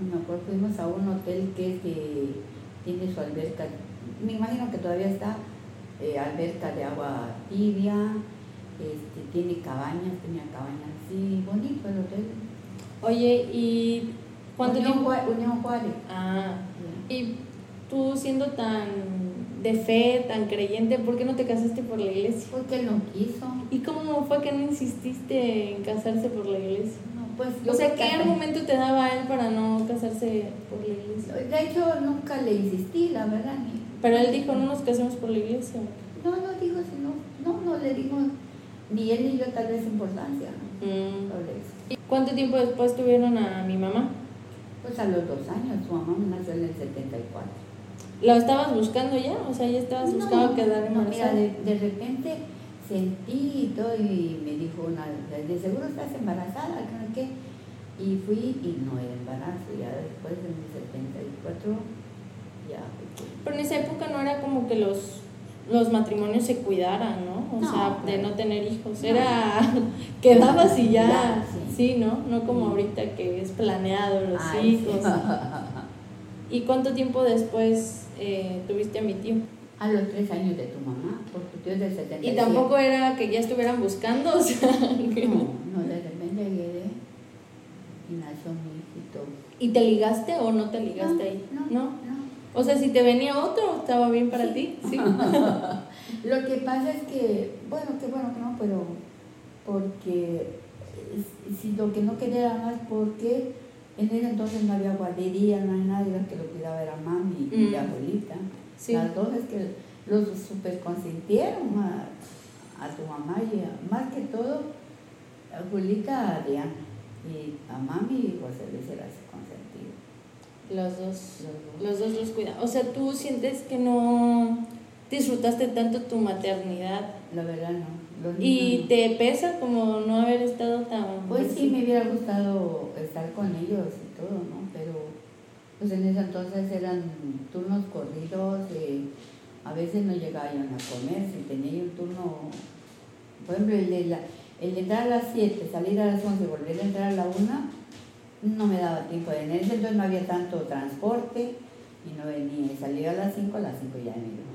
No me acuerdo. Fuimos a un hotel que es de- tiene su alberca. Me imagino que todavía está eh, alberca de agua tibia. Este, tiene cabañas, tenía cabañas. Sí, bonito el hotel. Oye, ¿y cuánto Unión, tiempo? Unión Juárez. Ah, y tú siendo tan de fe, tan creyente, ¿por qué no te casaste por la iglesia? Porque él no quiso. ¿Y cómo fue que no insististe en casarse por la iglesia? No, pues yo O sea, ¿qué argumento te daba él para no casarse por la iglesia? De hecho, nunca le insistí, la verdad. Ni, Pero él dijo, no nos casemos por la iglesia. no, no digo, sino, no, no le digo ni él ni yo tal vez importancia. ¿no? Mm. Sobre eso. ¿Y ¿Cuánto tiempo después tuvieron a mi mamá? Pues a los dos años, su mamá me nació en el 74. ¿La estabas buscando ya? O sea, ya estabas buscando quedar no, mira, de, de repente sentí y todo y me dijo una, de seguro estás embarazada, que no sé qué. Y fui y no era embarazo, ya después en el 74 ya fui. Pero en esa época no era como que los, los matrimonios se cuidaran, ¿no? O No, sea, de claro. no tener hijos. Era, [laughs] quedabas y ya, sí. sí. ¿no? No como ahorita que es planeado los Ay, sí. hijos. [laughs] ¿Y cuánto tiempo después eh, tuviste a mi tío? A los tres años de tu mamá, porque tu tío es del 77. Y tampoco era que ya estuvieran buscando, [laughs] o sea, que- No, no, de repente llegué y nació mi hijito. ¿Y te ligaste o no te ligaste No, ahí? no, ¿No? no. O sea, si te venía otro, estaba bien para ti. Sí. [laughs] Lo que pasa es que, bueno, qué bueno que no, pero porque eh, si lo que no quería era más porque en ese entonces no había guardería, no había nadie, la que lo cuidaba era mami y Mm. abuelita. Sí. Las dos es que los super consintieron a, a tu mamá y a- más que todo a Julita a Diana y a mami y José Luis era su consentido. Los dos. Los dos. Los cuidan. O sea, tú sientes que no disfrutaste tanto tu maternidad La verdad no. Y no. te pesa como no haber estado tan... Pues sí, me hubiera gustado estar con ellos y todo, ¿no? Pero pues en ese entonces eran turnos corridos, eh, a veces no llegaba yo a comer, si tenía un turno, por ejemplo, el de, la- el de entrar a las 7, salir a las 11 y volver a entrar a la 1, no me daba tiempo. En ese entonces no había tanto transporte y no venía, salía a las 5, a las 5 ya me iba.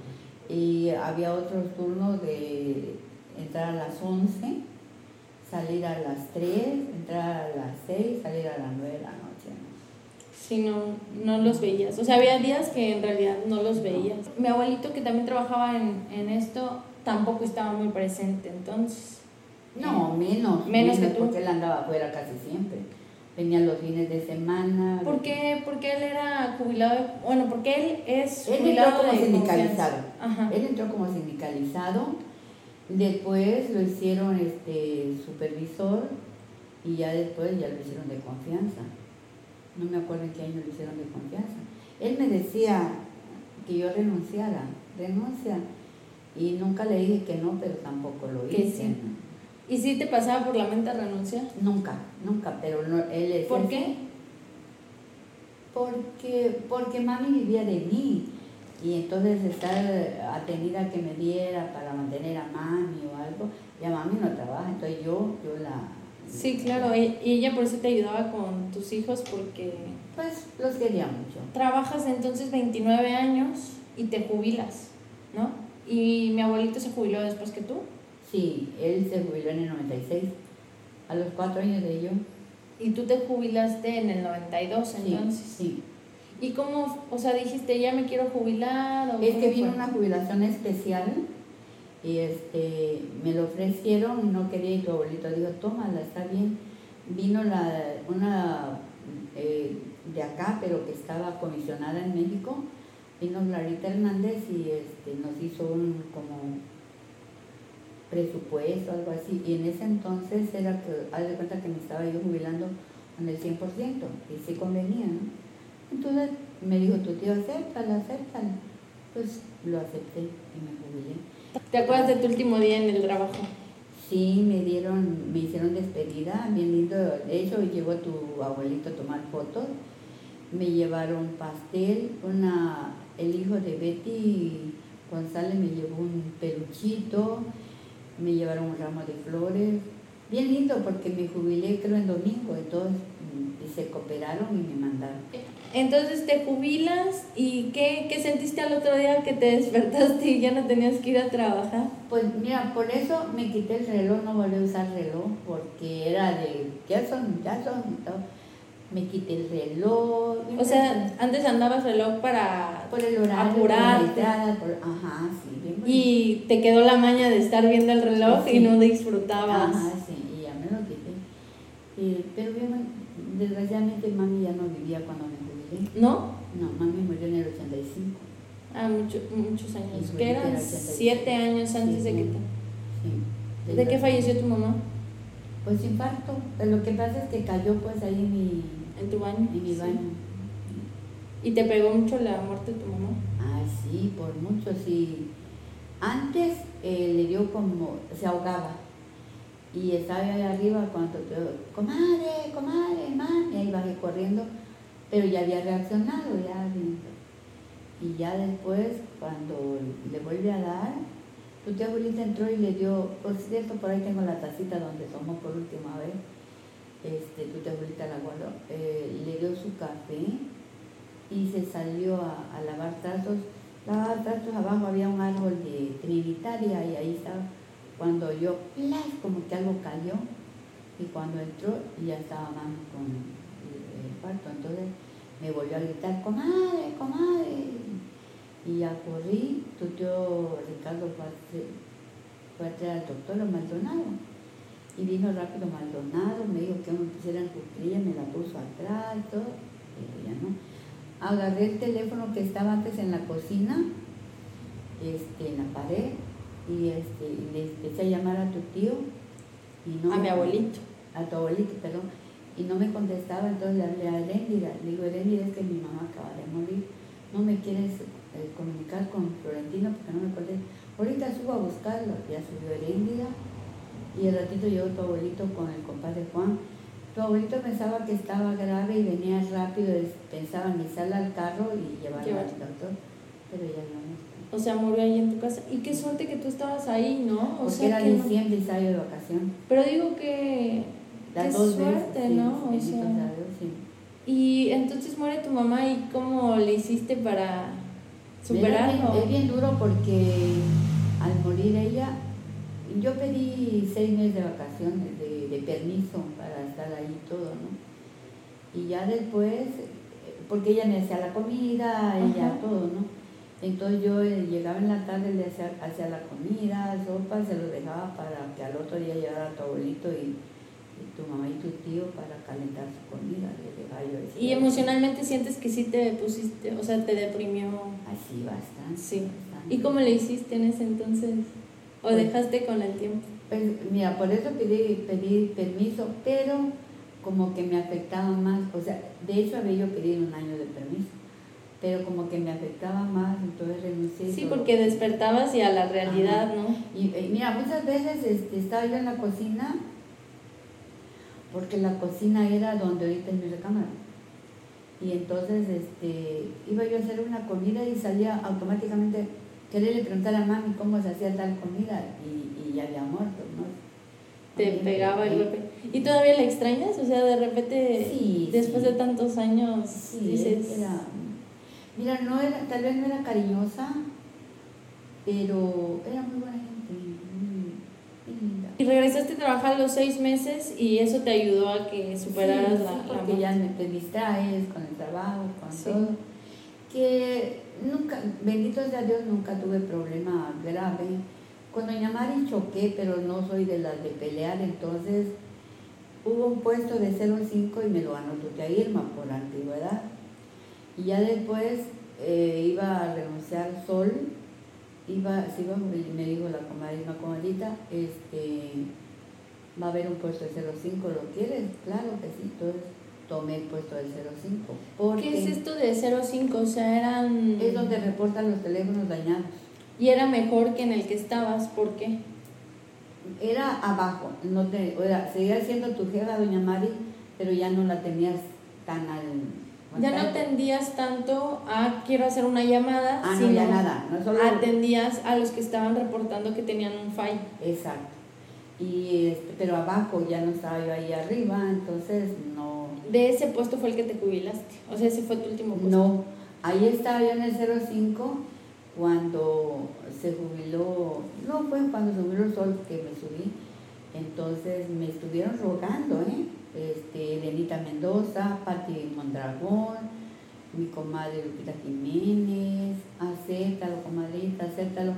Y había otros turnos de entrar a las 11 salir a las 3, entrar a las 6, salir a las 9 de la noche. ¿no? Sí, no, no los veías. O sea, había días que en realidad no los veías. Mi abuelito, que también trabajaba en, en esto, tampoco estaba muy presente, entonces... No, menos, Menos que tú. porque él andaba afuera casi siempre. Venía los fines de semana. ¿Por qué? Porque él era jubilado, de- bueno, porque él es Él entró jubilado como de sindicalizado. Ajá. Él entró como sindicalizado, después lo hicieron este supervisor y ya después ya lo hicieron de confianza. no me acuerdo en qué año le hicieron de confianza. Él me decía que yo renunciara, renuncia. Y nunca le dije que no, pero tampoco lo hice. sí. ¿no? ¿Y si te pasaba por la mente renunciar? Nunca, nunca, pero no, él ¿Por qué? Porque, porque mami vivía de mí. Y entonces estar atendida que me diera para mantener a mami o algo, ya mami no trabaja, entonces yo, yo la... Sí, claro, y ella por eso te ayudaba con tus hijos porque Pues los quería mucho. trabajas entonces 29 años y te jubilas, ¿no? Y mi abuelito se jubiló después que tú. Sí, él se jubiló en el 96, a los cuatro años de ello. Y tú te jubilaste en el 92 Sí, entonces. sí. ¿Y cómo, o sea, dijiste, ya me quiero jubilar? O Es que vino fue? una jubilación especial y este, me lo ofrecieron, no quería y tu abuelito dijo, tómala, está bien. Vino la, una eh, de acá, pero que estaba comisionada en México, vino Clarita Hernández y este, nos hizo un como presupuesto, algo así. Y en ese entonces era que, haz de cuenta que me estaba yo jubilando con el 100%, y sí convenía, ¿no? Entonces me dijo tu tío, acéptala, acéptala. Pues lo acepté y me jubilé. ¿Te acuerdas de tu último día en el trabajo? Sí, me dieron, me hicieron despedida, bien lindo. De hecho, llegó tu abuelito a tomar fotos. Me llevaron pastel, una, el hijo de Betty González me llevó un peluchito, me llevaron un ramo de flores. Bien lindo porque me jubilé creo en domingo, entonces mm, se cooperaron y me mandaron. Entonces te jubilas y ¿qué, qué sentiste al otro día que te despertaste y ya no tenías que ir a trabajar? Pues mira, por eso me quité el reloj, no volví a usar reloj, porque era de, ya son, ya son, ¿no? Me quité el reloj. O sea, antes andabas reloj para... por el horario, apurarte. por la entrada, por- ajá, sí, bien. Y te quedó la maña de estar viendo el reloj Sí. y no disfrutabas. Ajá, sí, y ya me lo quité. Y- pero bien, desgraciadamente mami ya no vivía cuando me jubilé. ¿No? No, mami murió en el 85. Ah, mucho- muchos años. Y Que eran era 86. siete años antes Sí, de que te... Sí, ¿De qué falleció tu mamá? Pues infarto. Pero lo que pasa es que cayó pues ahí mi, ¿En tu baño? en mi Sí. baño. ¿Y te pegó mucho la muerte de tu mamá? Ah, sí, por mucho, sí. Antes eh, le dio como, se ahogaba. Y estaba ahí arriba cuando, yo, comadre, comadre, mami, ahí bajé corriendo, pero ya había reaccionado, ya. Y ya después, cuando le vuelve a dar, tu tía abuelita entró y le dio, por cierto, por ahí tengo la tacita donde tomó por última vez, este, tu abuelita la guardó, eh, le dio su café y se salió a, lavar trastos. Lavaba trastos abajo, había un árbol de trinitaria y ahí estaba. Cuando yo, ¡plas! como que algo cayó y cuando entró ya estaba mami con el, el parto. Entonces me volvió a gritar, comadre, comadre. Y ya corrí, tu Ricardo fue a, traer al doctor Maldonado. Y vino rápido Maldonado, me dijo que me pusieran cuclilla, me la puso atrás, todo, pero ya no agarré el teléfono que estaba antes en la cocina, este, en la pared, y este, y le empecé a llamar a tu tío. Y no A mi abuelito. A tu abuelito, perdón. Y no me contestaba, entonces le hablé a Erendira. Le digo, Erendira, es que mi mamá acaba de morir. No me quieres eh, comunicar con Florentino porque no me contesta. Ahorita subo a buscarlo. Ya subió Erendira. Y el ratito llegó tu abuelito con el compadre Juan. Tu abuelito pensaba que estaba grave y venía rápido, es- pensaba en izarla al carro y llevarla Llevar. al doctor, pero ya no. O sea, murió ahí en tu casa. Y qué suerte que tú estabas ahí, ¿no? O Porque sea, era que no- diciembre y estaba yo de vacación. Pero digo que... Las qué suerte, veces, ¿no? sí, O sea, sí. y entonces muere tu mamá y cómo le hiciste para Era superarlo. bien- Es bien duro porque al morir ella, yo pedí seis meses de vacaciones, de, de permiso para estar ahí todo, ¿no? Y ya después, porque ella me hacía la comida, ella Ajá. todo, ¿no? Entonces yo eh, llegaba en la tarde, le hacía, hacía la comida, sopa, se lo dejaba para que al otro día llegara tu abuelito y, y tu mamá y tu tío para calentar su comida. le dejaba yo Y emocionalmente sientes que sí te pusiste, o sea, te deprimió. Así bastante. Sí. bastante. ¿Y cómo le hiciste en ese entonces? ¿O Pues- dejaste con el tiempo? Pues, mira, por eso pedí, pedí permiso, pero como que me afectaba más, o sea, de hecho había yo pedido un año de permiso, pero como que me afectaba más, entonces renuncié. Sí, porque despertabas y a la realidad, ¿no? Y, y, mira, muchas veces este, estaba yo en la cocina, porque la cocina era donde ahorita es mi recámara. Y entonces este, iba yo a hacer una comida y salía automáticamente quererle preguntar a mami cómo se hacía tal comida y, y ya había muerto, ¿no? Te pegaba el golpe. ¿Y todavía la extrañas? O sea, de repente, Sí, después sí. de tantos años, Sí, dices... era, mira, no era, tal vez no era cariñosa, pero era muy buena gente, muy, muy linda. Y regresaste a trabajar los seis meses y eso te ayudó a que superaras la, la porque muerte. ya me- te distraes con el trabajo, con todo. Que nunca, bendito sea Dios, nunca tuve problema grave. Con Doña Mari choqué, pero no soy de las de pelear, entonces hubo un puesto de 05 y me lo tu tía Irma por antigüedad. Y ya después eh, iba a renunciar Sol, iba, se iba, me dijo la comadre Irma, comadita, este, va a haber un puesto de 05, ¿lo quieres? Claro que sí, entonces tomé el puesto del 05. Porque ¿Qué es esto de 05? O sea, eran... es donde reportan los teléfonos dañados. Y era mejor que en el que estabas, ¿por qué? Era abajo, no te, o sea, seguía siendo tu jefa, doña Mari, pero ya no la tenías tan al... Ya no atendías tanto a quiero hacer una llamada, Ah, no, sino ya nada, no solo... atendías a los que estaban reportando que tenían un fallo. Exacto. Y, este, pero abajo ya no estaba yo ahí arriba, entonces no... De ese puesto fue el que te jubilaste. O sea, ese fue tu último puesto. No, ahí estaba yo en el 05 cuando se jubiló, no fue cuando se jubiló sol que me subí, entonces me estuvieron rogando, ¿eh? Este, Elenita Mendoza, Pati Mondragón, mi comadre Lupita Jiménez, acéptalo, comadrita, acéptalo.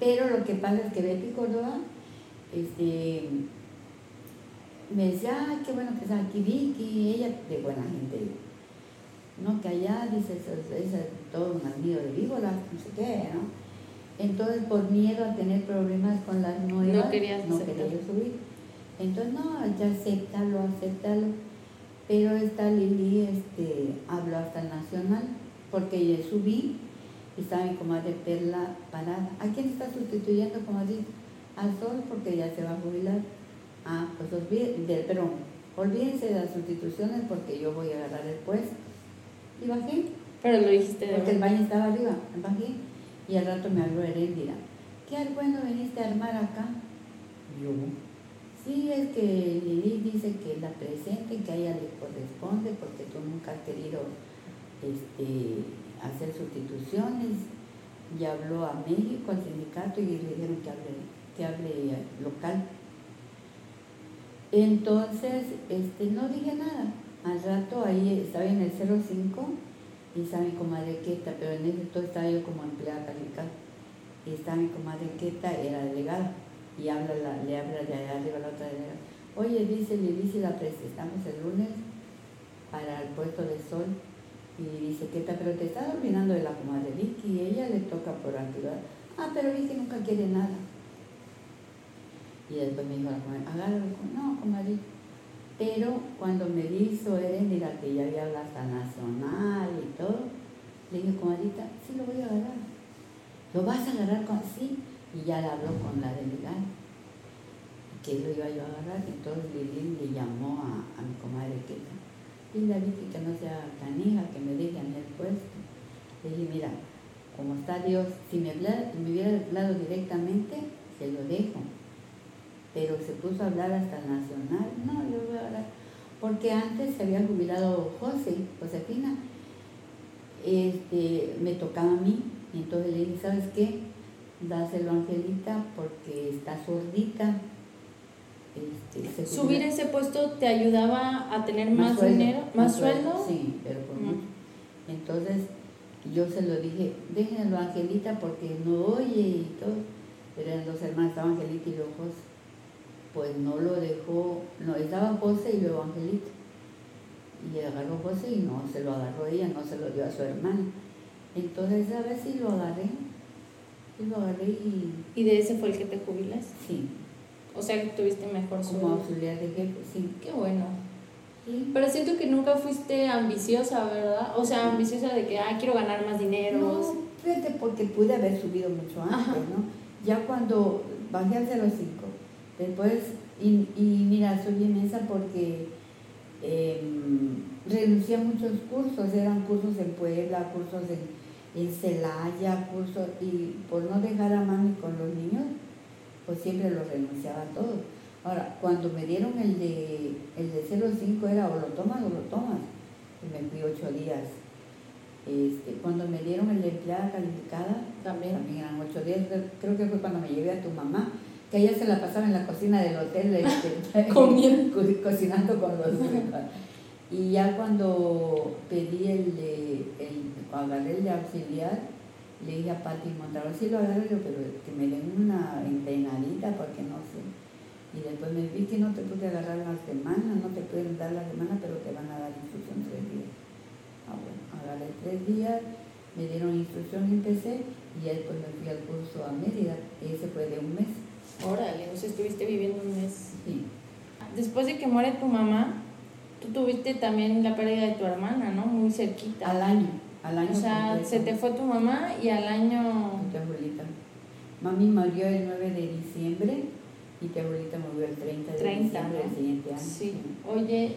Pero lo que pasa es que Betty Córdoba, este, me decía, ay, qué bueno que está aquí Vicky, ella de buena gente. No, que allá, dice, es, todo un amigo de víboras, no sé qué, ¿no? Entonces, por miedo a tener problemas con las nuevas, No querías no aceptar. quería subir. Entonces, no, ya acéptalo, acéptalo. Pero esta Lili este, habló hasta el Nacional, porque yo subí y estaba mi comadre Perla parada. ¿A quién está sustituyendo, comadre? Al Sol, porque ya se va a jubilar. Ah, pues olvídense, perdón, olvídense de las sustituciones porque yo voy a agarrar el puesto. Y bajé, Pero lo dijiste porque el baño estaba arriba, bajé. Y al rato me habló Heréndira. ¿Qué al bueno viniste a armar acá? Yo. Sí, es que Lili dice que la presente, que a ella le corresponde porque tú nunca has querido este, hacer sustituciones. Y habló a México, al sindicato, y le dijeron que hable, que hable local. Entonces, este, no dije nada. Al rato ahí estaba en el 05 y estaba mi comadre Queta, pero en ese todo estaba yo como empleada calificada. Y estaba mi comadre Queta, era delegada, y habla la- le habla de allá arriba la otra delegada. Oye, dice, le dice la presentamos el lunes para el puesto de sol. Y dice, Queta, pero te estás olvidando de la comadre Vicky, y ella le toca por antigüedad. Ah, pero Vicky nunca quiere nada. Y después me dijo la comadre, con- no, comadre. Pero cuando me hizo Erendira, que ya había hablado hasta nacional y todo, le dije, comadrita, sí lo voy a agarrar. ¿Lo vas a agarrar con sí? Y ya le habló con la delegada, que lo iba yo a agarrar. Entonces Lili le llamó a, a mi comadre Queta. Dile a Vicky que no sea canija, que me deje a mí el puesto. Le dije, mira, como está Dios, si me, me hubiera hablado directamente, se lo dejo pero se puso a hablar hasta el nacional. No, yo voy a hablar. Porque antes se había jubilado José, Josefina. Este, me tocaba a mí. Y entonces le dije, ¿sabes qué? Dáselo a Angelita porque está sordita. Este, Subir ese puesto te ayudaba a tener más, sueldo, dinero, más sueldo. Sí, pero por Mm. mucho. Entonces yo se lo dije, déjenlo a Angelita porque no oye y todo. Pero eran dos hermanos, estaba Angelita y luego José. Pues no lo dejó, no, estaba José y luego Angelita. Y agarró José y no se lo agarró ella, no se lo dio a su hermana. Entonces a ver si lo agarré. Y lo agarré y Y de ese fue el que te jubilas. sí, O sea que tuviste mejor como sueldo. auxiliar de jefe, sí. Qué bueno. Sí. Pero siento que nunca fuiste ambiciosa, ¿verdad? O sea, ambiciosa de que, ah, quiero ganar más dinero. No, fíjate, porque pude haber subido mucho antes, Ajá. ¿no? Ya cuando bajé al 05, después, y, y mira, soy inmensa porque em, renuncié a muchos cursos, eran cursos en Puebla, cursos en, en Celaya, cursos, y por no dejar a mami con los niños, pues siempre lo renunciaba a todo. Ahora, cuando me dieron el de, el de 05 era o lo tomas o lo tomas, y me fui ocho días. Este, cuando me dieron el de empleada calificada, También. también eran ocho días, creo que fue cuando me llevé a tu mamá, que ella se la pasaba en la cocina del hotel, este, [laughs] [laughs] Comiendo. co- cocinando con los Y ya cuando pedí el el, agarré el de auxiliar, le dije a Pati Montalvo, sí lo agarré, yo, pero que me den una entrenadita porque no sé. Y después me vi que no te pude agarrar la semana, no te pueden dar la semana, pero te van a dar instrucción tres días. Ah, bueno, agarré tres días, me dieron instrucción y empecé, y ya después me fui al curso a Mérida, ese fue de un mes. Órale, o sea, estuviste viviendo un mes. Sí. Después de que muere tu mamá, tú tuviste también la pérdida de tu hermana, ¿no? Muy cerquita. Al año, al año. O sea, completo. se te fue tu mamá y al año... Tu abuelita. Mami murió el 9 de diciembre y tu abuelita murió el 30 de 30, diciembre del ¿no? siguiente año. Sí. Oye,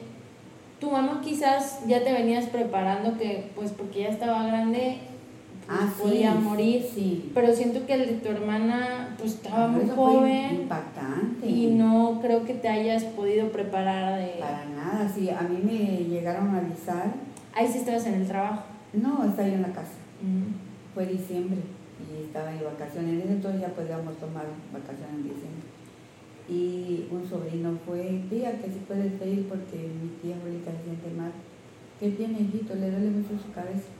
tu mamá quizás ya te venías preparando que, pues porque ya estaba grande, Ah, sí, podía morir. Sí. Pero siento que el de tu hermana, pues estaba muy Eso fue joven Impactante. y no creo que te hayas podido preparar de... Para nada, sí. A mí me llegaron a avisar. Ahí sí estabas en el trabajo. No, estaba yo en la casa. Mm. Fue diciembre y estaba en vacaciones. En ese entonces ya podíamos tomar vacaciones en diciembre. Y un sobrino fue, tía, que si puedes ir porque mi tía abuelita se siente mal. ¿Qué tiene, hijito? Le duele mucho su cabeza.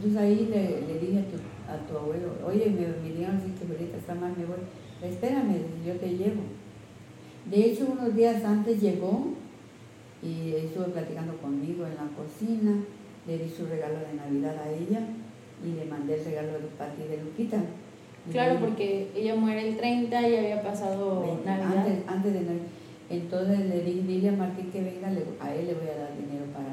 Entonces ahí le, le dije a tu, a tu abuelo, oye, me, me dijeron así que abuelita está mal, me voy. Espérame, yo te llevo. De hecho, unos días antes llegó y estuvo platicando conmigo en la cocina, le di su regalo de Navidad a ella y le mandé el regalo de Pati de Lupita. Y Claro, porque ella muere el 30 y había pasado Veinte, Navidad. Antes, antes de Navidad. Entonces le dije, dile a Martín que venga, le- a él le voy a dar dinero para.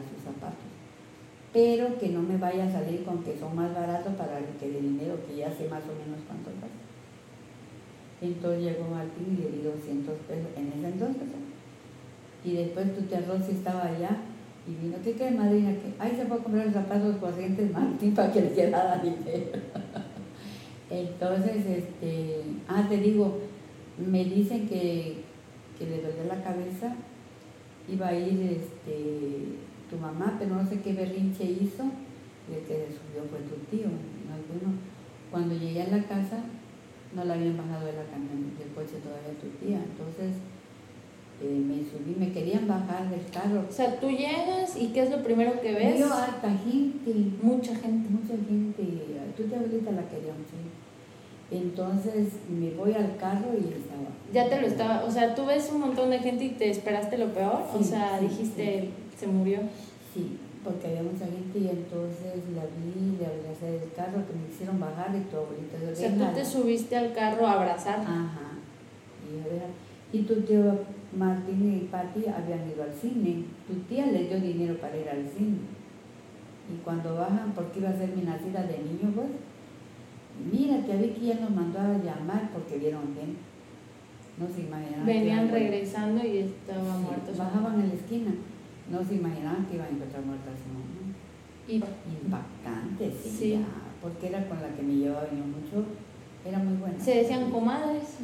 Pero que no me vaya a salir con que son más baratos para el que de dinero, que ya sé más o menos cuánto cuesta. Entonces llegó Martín y le di 200 pesos en ese entonces. Y después tu Rosy estaba allá y vino, ¿qué cree madrina? Que ahí se fue a comprar los zapatos corrientes Martín [laughs] para que le quedara dinero. Entonces, este, ah, te digo, me dicen que, que le dolía la cabeza, iba a ir este, tu mamá, pero no sé qué berrinche hizo, el que se subió fue tu tío, no alguno. Cuando llegué a la casa, no la habían bajado de la camioneta, del coche todavía tu tía, entonces eh, me subí, me querían bajar del carro. O sea, tú llegas y ¿qué es lo primero que ves? Vio harta gente, Mucha gente. mucha gente, tu tía abuelita la quería mucho. Entonces me voy al carro y estaba. Ya te lo estaba, o sea, tú ves un montón de gente y te esperaste lo peor, o Sí, sea, sí, dijiste, se murió. Sí, porque había mucha gente y entonces la vi, le abracé del carro que me hicieron bajar y tu abuelita yo O sea, tú te subiste al carro a abrazar. Ajá. Y, yo, "Déjala". y tu tío Martín y Pati habían ido al cine. Tu tía les dio dinero para ir al cine. Y cuando bajan, porque iba a ser mi nacida de niño, pues, mira, que Vicky ya nos mandó a llamar porque vieron bien. No se imaginaban. que Venían regresando y estaba muerto. Bajaban en la esquina. No se imaginaban que iban a encontrar muerta a su mamá. Y Impactante, sí. Sí. ya, porque era con la que me llevaba yo mucho. Era muy buena. se decían comadres.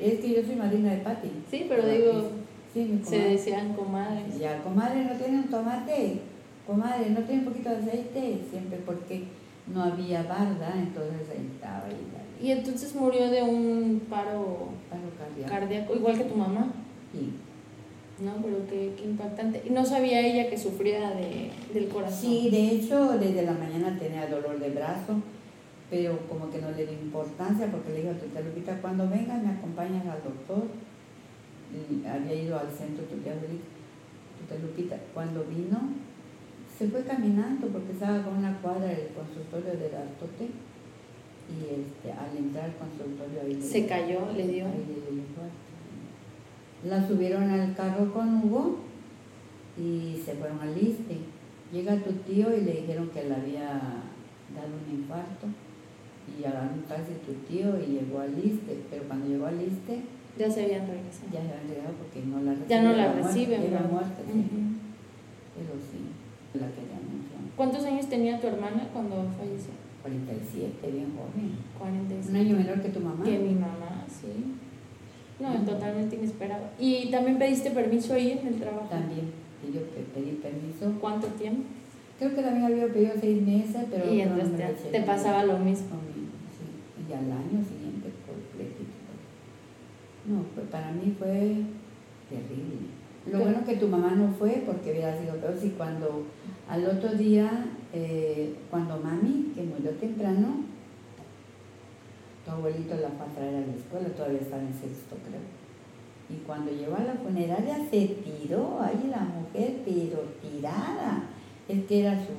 Es que yo soy madrina de Pati. Sí, pero digo, Sí, mi se comadre. decían comadres. Ya, comadre, ¿no tiene un tomate? Comadre, ¿no tiene un poquito de aceite? Siempre porque no había barda, entonces ahí estaba y Y entonces murió de un paro paro cardíaco. cardíaco, igual que tu mamá. Sí. No, pero qué, qué impactante. No sabía ella que sufría de, del corazón. Sí, de hecho, desde la mañana tenía dolor de brazo, pero como que no le dio importancia porque le dijo a tu Lupita, cuando vengas me acompañas al doctor. Y había ido al centro tu tía Lupita. Cuando vino, se fue caminando porque estaba con una cuadra del consultorio del Artote. Y este, al entrar al consultorio ahí le- Se cayó, le dio. ahí le dio infarto. La subieron al carro con Hugo y se fueron al liste. Llega tu tío y le dijeron que le había dado un infarto y agarró un taxi tu tío y llegó al liste, pero cuando llegó al liste Ya se habían regresado. ya se habían llegado porque no la reciben. Ya no la reciben. Era muerta, sí. Pero sí, la querían mucho. ¿Cuántos años tenía tu hermana cuando falleció? 47, bien joven. 46. Un año menor que tu mamá. Que mi mamá, sí. No, totalmente inesperado. ¿Y también pediste permiso ahí en el trabajo? También, que yo pe- pedí permiso. ¿Cuánto tiempo? Creo que también había pedido seis meses, pero y no entonces lo te, pasaba lo mismo. Sí. Y al año siguiente. No, pues para mí fue terrible. Lo bueno que tu mamá no fue porque hubiera sido peor si cuando al otro día, eh, cuando mami, que murió temprano, tu abuelito la fue a traer a la escuela, todavía estaba en sexto creo. Y cuando llegó a la funeraria se tiró ahí la mujer, pero tirada. Es que era su...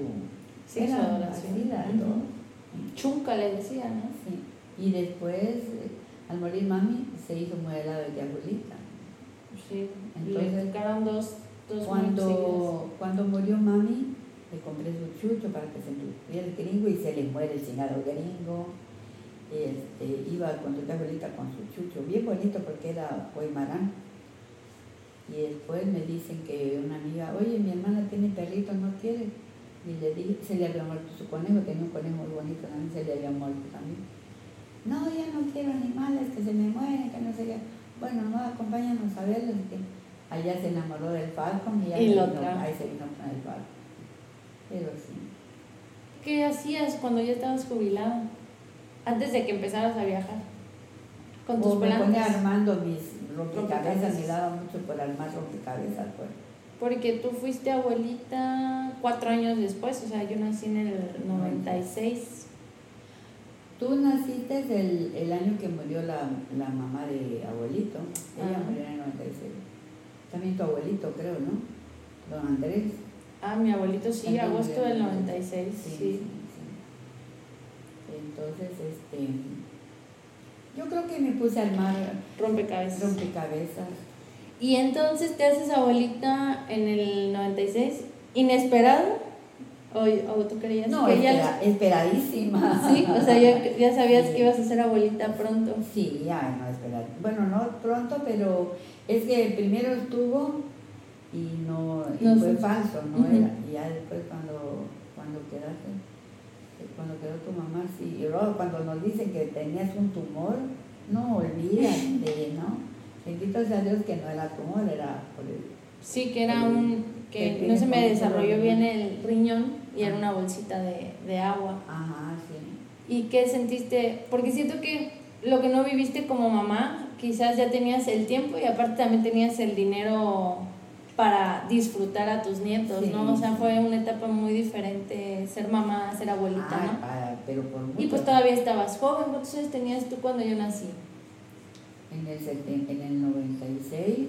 Sí, era su adoración. la adoro. Chunca le decía, ¿no? Sí. Y después, eh, al morir mami, se hizo modelado de abuelita. Sí. Entonces, le tocaron dos, dos Cuando, cuando murió mami, le compré su chucho para que se entupiera el gringo y se le muere el chingado gringo. Este, iba con tu abuelita con su chucho, bien bonito porque era guaymarán. Y después me dicen que una amiga, oye, mi hermana tiene perrito, ¿no quiere? Y le dije, se le había muerto su conejo, tenía un conejo muy bonito también, se le había muerto también. No, ya no quiero animales, que se me mueren, que no sé qué. Bueno, no, acompáñanos a verlos. que allá se enamoró del Falcon y, ya Y vino- ahí se vino con el Falcon. Pero sí. ¿Qué hacías cuando ya estabas jubilada? Antes de que empezaras a viajar. Con tus O me ponía armando mis rompecabezas, me daba mucho por armar rompecabezas. Pues. Porque tú fuiste abuelita cuatro años después, o sea, yo nací en el 96. Tú naciste el, el año que murió la, la mamá de abuelito. Ella murió en el 96. También tu abuelito, creo, ¿no? Don Andrés. Ah, mi abuelito sí, agosto del el 96, Sí, sí. Entonces, este. Yo creo que me puse a armar Rompecabezas. rompecabezas. Y entonces te haces abuelita en el 96, inesperado. ¿O, o tú creías No, que ya espera- esperadísima. Sí, o sea, ya, ya sabías Sí. que ibas a ser abuelita pronto. Sí, ya, no, espera. Bueno, no pronto, pero es que primero estuvo y no, y No fue falso, ¿no? Era, y ya después cuando, cuando quedaste, cuando quedó tu mamá, sí. Y luego cuando nos dicen que tenías un tumor, no, olvídate, ¿no? Bendito sea Dios que no era tumor, era por el... Sí, que era un. que Que no se me desarrolló bien el riñón y era una bolsita de, de agua. Ajá, sí. ¿Y qué sentiste? Porque siento que lo que no viviste como mamá, quizás ya tenías el tiempo y aparte también tenías el dinero para disfrutar a tus nietos, Sí. ¿no? O sea, fue una etapa muy diferente ser mamá, ser abuelita, ¿no? para- pero por mucho. Y pues todavía estabas joven, ¿cuántos años tenías tú cuando yo nací? En el, seten- en el 96,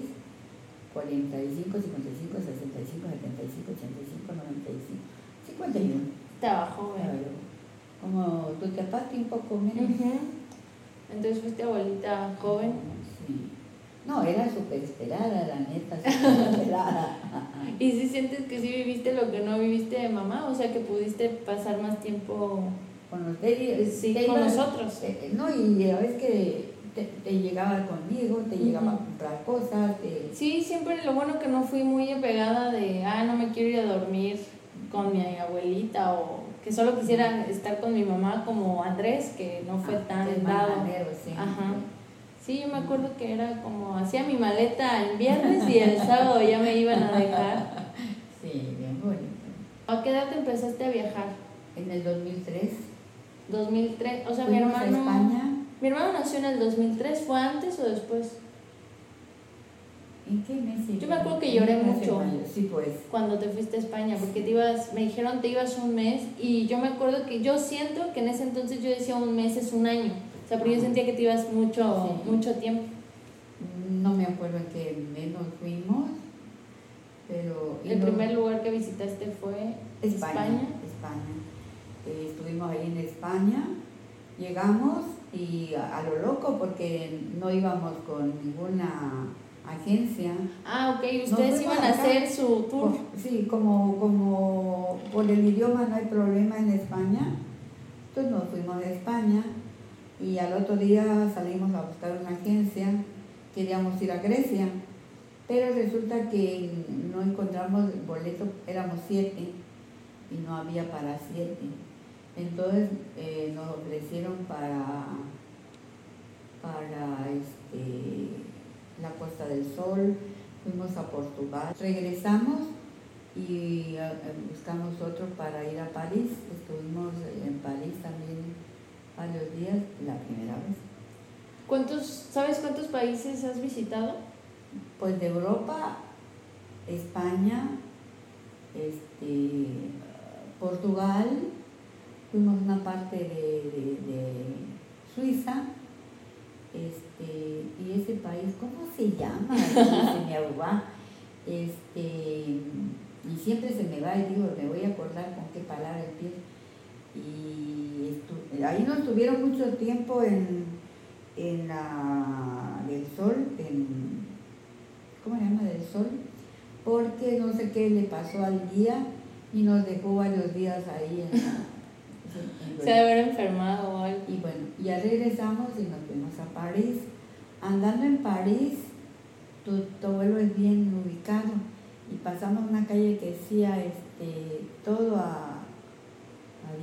45, 55, 65, 75, 85, 95, 51. Estaba joven. yo. Como tú te apaste un poco menos. Ujú. Entonces fuiste abuelita joven. Sí. No, era súper esperada, la neta, [laughs] súper esperada. [laughs] ¿Y si sientes que sí viviste lo que no viviste de mamá? O sea, que pudiste pasar más tiempo Con ustedes, sí, te con ibas- nosotros. eh, no, y a veces que te, te llegaba conmigo, te llegaba a comprar cosas, te- Sí, siempre lo bueno que no fui muy apegada de, ah, no me quiero ir a dormir con mi abuelita o que solo quisiera estar con mi mamá como Andrés, que no fue ah, tan dado. sí. Ajá. Sí, yo me acuerdo que era como, hacía mi maleta el viernes y el sábado ya me iban a dejar. Sí, bien bonito. ¿A qué edad te empezaste a viajar? En el 2003 2003, o sea, mi fuimos a hermano... España. Mi hermano nació en el 2003, ¿fue antes o después? ¿En qué mes? Yo me acuerdo que lloré mucho. Sí, pues. Cuando te fuiste a España, porque te ibas, me dijeron te ibas un mes y yo me acuerdo que yo siento que en ese entonces yo decía un mes es un año, o sea, pero yo sentía que te ibas mucho, Sí. mucho tiempo. No me acuerdo en qué mes nos fuimos, pero... El no- primer lugar que visitaste fue España. España. España. Eh, estuvimos ahí en España, llegamos y a, a lo loco porque no íbamos con ninguna agencia. Ah, ok, ustedes iban a hacer su tour. Sí, como, como por el idioma no hay problema en España, entonces nos fuimos a España y al otro día salimos a buscar una agencia, queríamos ir a Grecia, pero resulta que no encontramos boleto, éramos siete y no había para siete. Entonces eh, nos ofrecieron para, para este, la Costa del Sol, fuimos a Portugal, regresamos y eh, buscamos otro para ir a París. Estuvimos en París también varios días, la primera vez. ¿Cuántos, ¿Sabes cuántos países has visitado? Pues de Europa, España, este, Portugal, fuimos una parte de, de- de Suiza, este, y ese país, ¿cómo se llama? se me ahogó. Este, y siempre se me va y digo, me voy a acordar con qué palabra empieza. Y ahí no estuvieron mucho tiempo en, en la del sol, en, ¿cómo se llama? Del sol, porque no sé qué le pasó al guía y nos dejó varios días ahí en la... en- en- Se debe haber enfermado o algo. y bueno, ya regresamos y nos fuimos a París. Andando en París, tu, tu vuelo es bien ubicado y pasamos una calle que decía este, todo a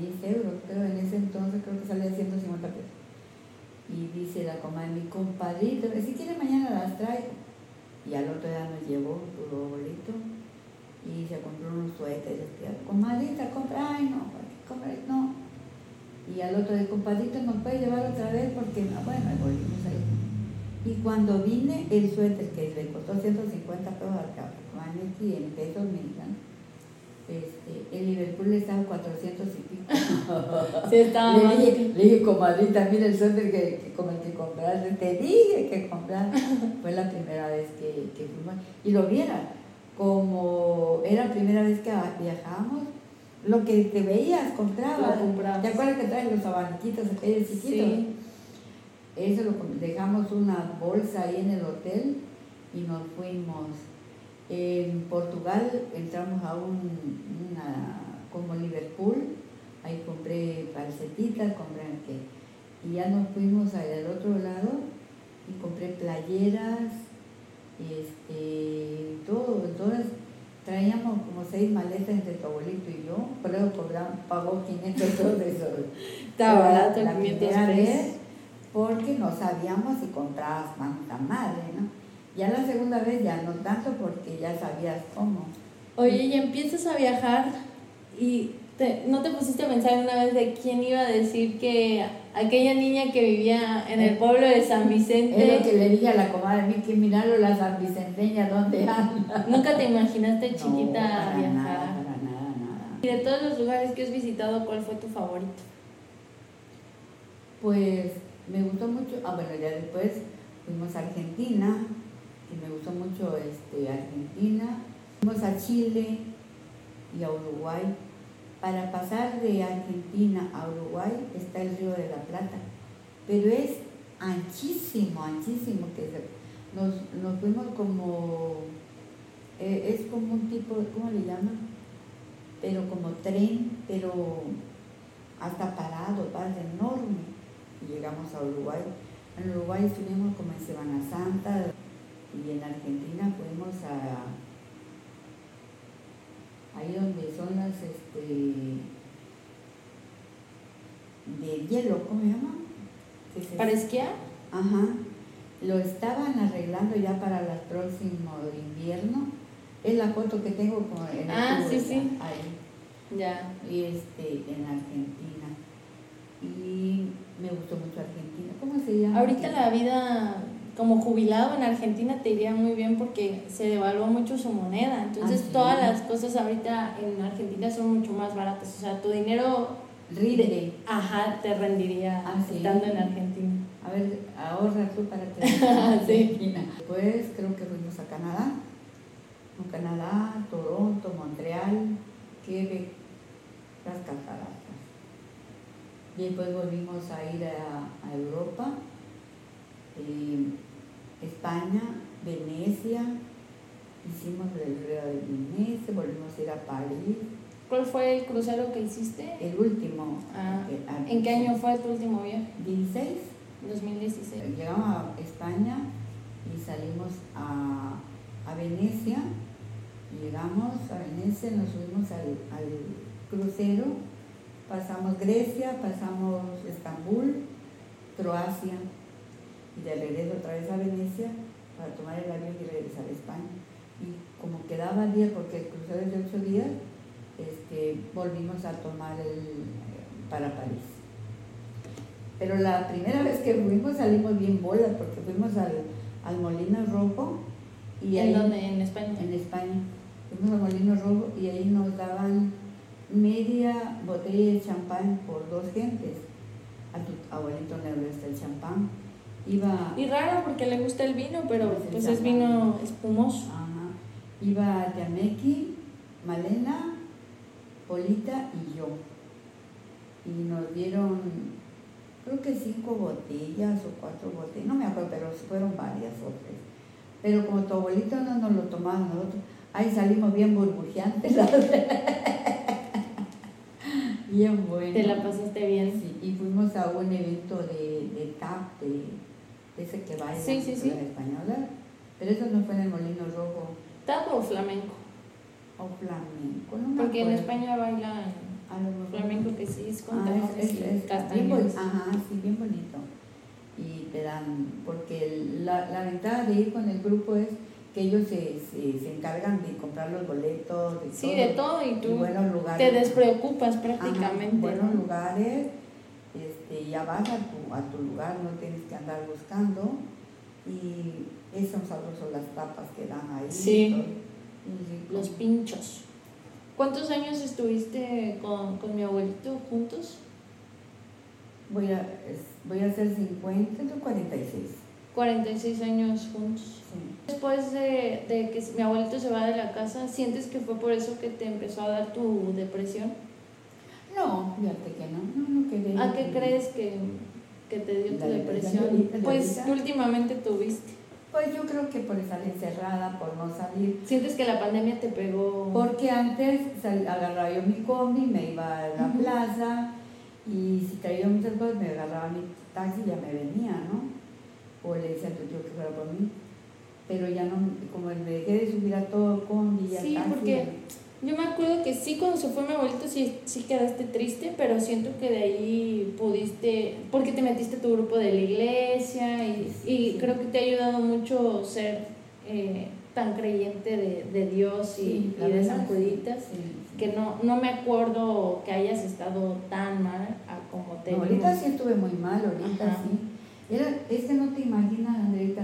10 euros, creo, en ese entonces creo que salía 150 pesos. Y dice la comadre, mi compadrito, si quiere mañana las traigo. Y al otro día nos llevó tu boleto y se compró unos suéteres. Comadrita, compra, ay no, compra, no. Y al otro día, compadrito, ¿nos puede llevar otra vez? Porque, bueno, volvimos ahí. Y cuando vine, el suéter que le costó 150 pesos al Cabaneti en pesos mexicanos, este, el Liverpool estaba en 400 y pico. [laughs] Sí, estaba le, dije, le dije, comadrita, mira el suéter que, que como el que compraste, te dije que comprar. [laughs] Fue la primera vez que, que fuimos. Y lo viera, como era la primera vez que viajamos, lo que te veías, comprabas. ¿Te acuerdas que traes los abaniquitos aquellos chiquitos? Sí. Eso lo dejamos una bolsa ahí en el hotel y nos fuimos. En Portugal entramos a un, una, como Liverpool, ahí compré calcetitas, compré que y ya nos fuimos al otro lado y compré playeras, este, todo, entonces traíamos como seis maletas entre tu abuelito y yo, pero cobramos, pagó 500 [laughs] pesos de eso. Estaba Pero la- barato, la 500 primera vez, porque no sabíamos si comprabas tanta madre, ¿no? Ya la segunda vez ya no tanto porque ya sabías cómo. Oye, y empiezas a viajar y te- ¿no te pusiste a pensar una vez de quién iba a decir que aquella niña que vivía en el pueblo de San Es lo Vicente, que le dije a la comadre, que mirarlo la San Vicenteña, ¿dónde anda? nunca te imaginaste No, chiquita a para viajar? nada, para nada, nada. Y de todos los lugares que has visitado, ¿cuál fue tu favorito? Pues me gustó mucho, ah bueno, ya después fuimos a Argentina, me gustó mucho este, Argentina, fuimos a Chile y a Uruguay. Para pasar de Argentina a Uruguay está el río de la Plata, pero es anchísimo, anchísimo, que nos, nos fuimos como, eh, es como un tipo, ¿cómo le llaman? Pero como tren, pero hasta parado, padre, enorme llegamos a Uruguay. En Uruguay estuvimos como en Semana Santa y en Argentina fuimos a ahí donde son las este de hielo, ¿cómo se llama? Se- ¿Para esquiar? Ajá. Lo estaban arreglando ya para el próximo invierno. Es la foto que tengo con el Ah, sí, sí. ahí Ya. y este, en Argentina. Y me gustó mucho Argentina. ¿Cómo se llama? Ahorita la vida como jubilado en Argentina te iría muy bien porque se devaluó mucho su moneda. Entonces Ah, todas las cosas ahorita en Argentina son mucho más baratas. O sea, tu dinero, Rinde. ajá, te rendiría Ah, sí. estando en Argentina. A ver, ahorra tú para que [laughs] Sí. Argentina. Después creo que fuimos a Canadá. A Canadá, Toronto, Montreal, Quebec, las cataratas. Y después volvimos a ir a, a Europa, eh, España, Venecia, hicimos el río de Venecia, volvimos a ir a París. ¿Cuál fue el crucero que hiciste? El último. Ah, ¿En qué año fue tu último viaje? 16. 2016. Llegamos a España y salimos a, a Venecia. Llegamos a Venecia, nos subimos al, al crucero, pasamos Grecia, pasamos Estambul, Croacia de regreso otra vez a Venecia para tomar el avión y regresar a España. Y como quedaba día, porque el crucero es de ocho días, este, volvimos a tomar el eh, para París. Pero la primera vez que fuimos salimos bien bolas porque fuimos al, al Molino Rojo y ¿En ahí, dónde? ¿En España? en España. Fuimos al Molino Rojo y ahí nos daban media botella de champán por dos gentes. A tu abuelito le gusta el champán. Iba, Y raro porque le gusta el vino, pero Pues pues es vino espumoso. ajá, iba Yameki, Malena, Polita y yo. Y nos dieron, creo que cinco botellas o cuatro botellas, no me acuerdo, pero fueron varias o tres. Pero como tu abuelito no nos lo tomaba nosotros, ahí salimos bien burbujeantes. [laughs] bien bueno. Te la pasaste bien. Sí, y fuimos a un evento de, de tap, de ese que baila Sí, sí, sí. la española, pero eso no fue en el Molino Rojo ¿Tapo o flamenco? o flamenco, no me Porque en. España bailan flamenco que sí es con Ah, es, es, bien ajá, sí, bien bonito. Y te dan, porque la, la ventaja de ir con el grupo es que ellos se, se, se encargan de comprar los boletos, de Sí, todo, de todo y y tú buenos lugares. te despreocupas Ajá, prácticamente. buenos ¿no? lugares, este, ya vas a tu, a tu lugar, no tienes que andar buscando. Y es son sabrosos las tapas que dan ahí. Sí. y. Los pinchos. ¿Cuántos años estuviste con, con mi abuelito juntos? Voy a, voy a hacer 50, tengo 46. 46 años juntos. Sí. Después de, de que mi abuelito se va de la casa, ¿sientes que fue por eso que te empezó a dar tu depresión? No, fíjate que no, no, no quedé. ¿A qué crees que, que te dio tu depresión Pues que últimamente tuviste. Pues yo creo que por estar encerrada, por no salir. ¿Sientes que la pandemia te pegó? Porque antes sal- agarraba yo mi combi, me iba a la plaza y si traía muchas cosas me agarraba mi taxi y ya me venía, ¿no? O le decía a tu tío que fuera por mí. Pero ya no, como me dejé de subir a todo combi y a Sí, porque Yo me acuerdo que sí, cuando se fue mi abuelito, sí, sí quedaste triste, pero siento que de ahí pudiste, porque te metiste a tu grupo de la iglesia y, y creo que te ha ayudado mucho ser eh, tan creyente de, de Dios y, Sí, y de San Juditas, sí, sí. que no, no me acuerdo que hayas estado tan mal a como te No, ahorita sí estuve muy mal, ahorita Ajá. sí. Era, es que no te imaginas, Andreita,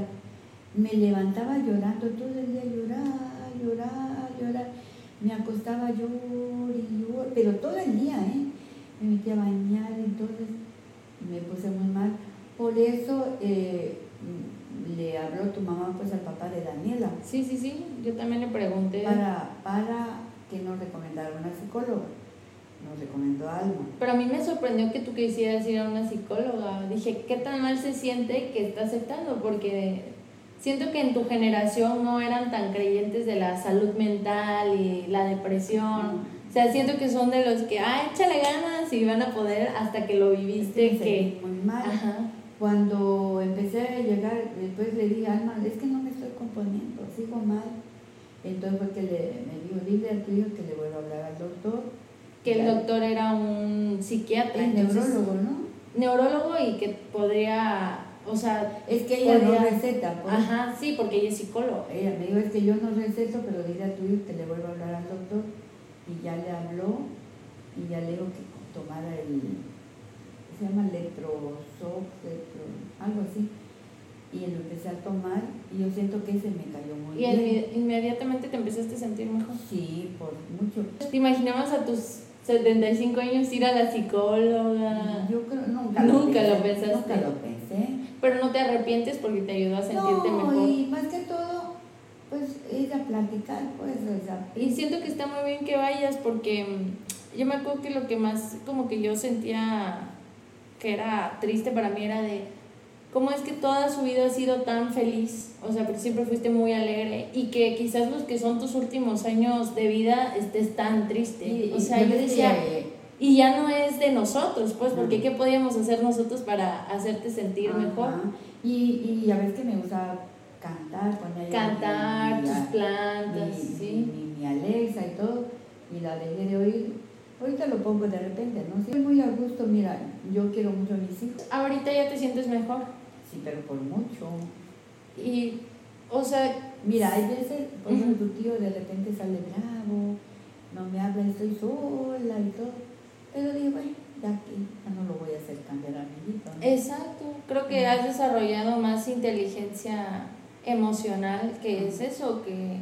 me levantaba llorando todo el día, llorar, llorar, llorar. Me acostaba llor y llor, pero todo el día, ¿eh? Me metía a bañar, entonces me puse muy mal. Por eso eh, le habló tu mamá pues al papá de Daniela Sí, sí, sí, yo también le pregunté. para, para que nos recomendara una psicóloga. Nos recomendó a Alma. Pero a mí me sorprendió que tú quisieras ir a una psicóloga. Dije, ¿qué tan mal se siente que está aceptando? Porque siento que en tu generación no eran tan creyentes de la salud mental y la depresión. O sea, siento que son de los que, ah, échale ganas y van a poder hasta que lo viviste. Me que muy mal. Ajá. Cuando empecé a llegar, después le dije Alma, es que no me estoy componiendo, sigo mal. Entonces fue que le, me dijo, dile al tuyo que le vuelvo a hablar al doctor. Que el doctor era un psiquiatra. Entonces- neurólogo, ¿no? Neurólogo y que podría, o sea, Es que ella no receta, pues. ajá, sí, porque ella es psicóloga. Ella me dijo, es que yo no receto, pero dile a tu hijo que le vuelva a hablar al doctor. Y ya le habló y ya le dijo que tomara el, se llama electro, algo así. Y lo empecé a tomar y yo siento que ese me cayó muy Y bien. inmi- inmediatamente te empezaste a sentir mejor. Sí, por mucho. ¿Te imaginabas a tus 75 años ir a la psicóloga? Yo creo, nunca, Nunca lo, pensaste. Nunca lo pensé. Pero no te arrepientes porque te ayudó a sentirte no, mejor. y más que todo, pues ir a platicar, pues, o sea, Y siento que está muy bien que vayas porque mm, yo me acuerdo que lo que más como que yo sentía que era triste para mí era de cómo es que toda su vida ha sido tan feliz, o sea, porque siempre fuiste muy alegre y que quizás los que son tus últimos años de vida estés tan triste. o sea, yo decía, y ya no es de nosotros, pues, porque ¿qué podíamos hacer nosotros para hacerte sentir mejor? Y, y a veces que me gusta cantar, poner cantar, tus plantas, mi, sí. Mi, Alexa y todo, y la dejé de oír. Ahorita lo pongo de repente, ¿no? Estoy muy a gusto, mira, yo quiero mucho a mis hijos. Ahorita ya te sientes mejor. Sí, pero por mucho. Y, o sea... Mira, hay veces, por ejemplo, tu tío de repente sale bravo, no me habla, estoy sola y todo. Pero digo, bueno, ya ya no lo voy a hacer cambiar a mi hijo. Exacto, creo que has desarrollado más inteligencia emocional que es eso, que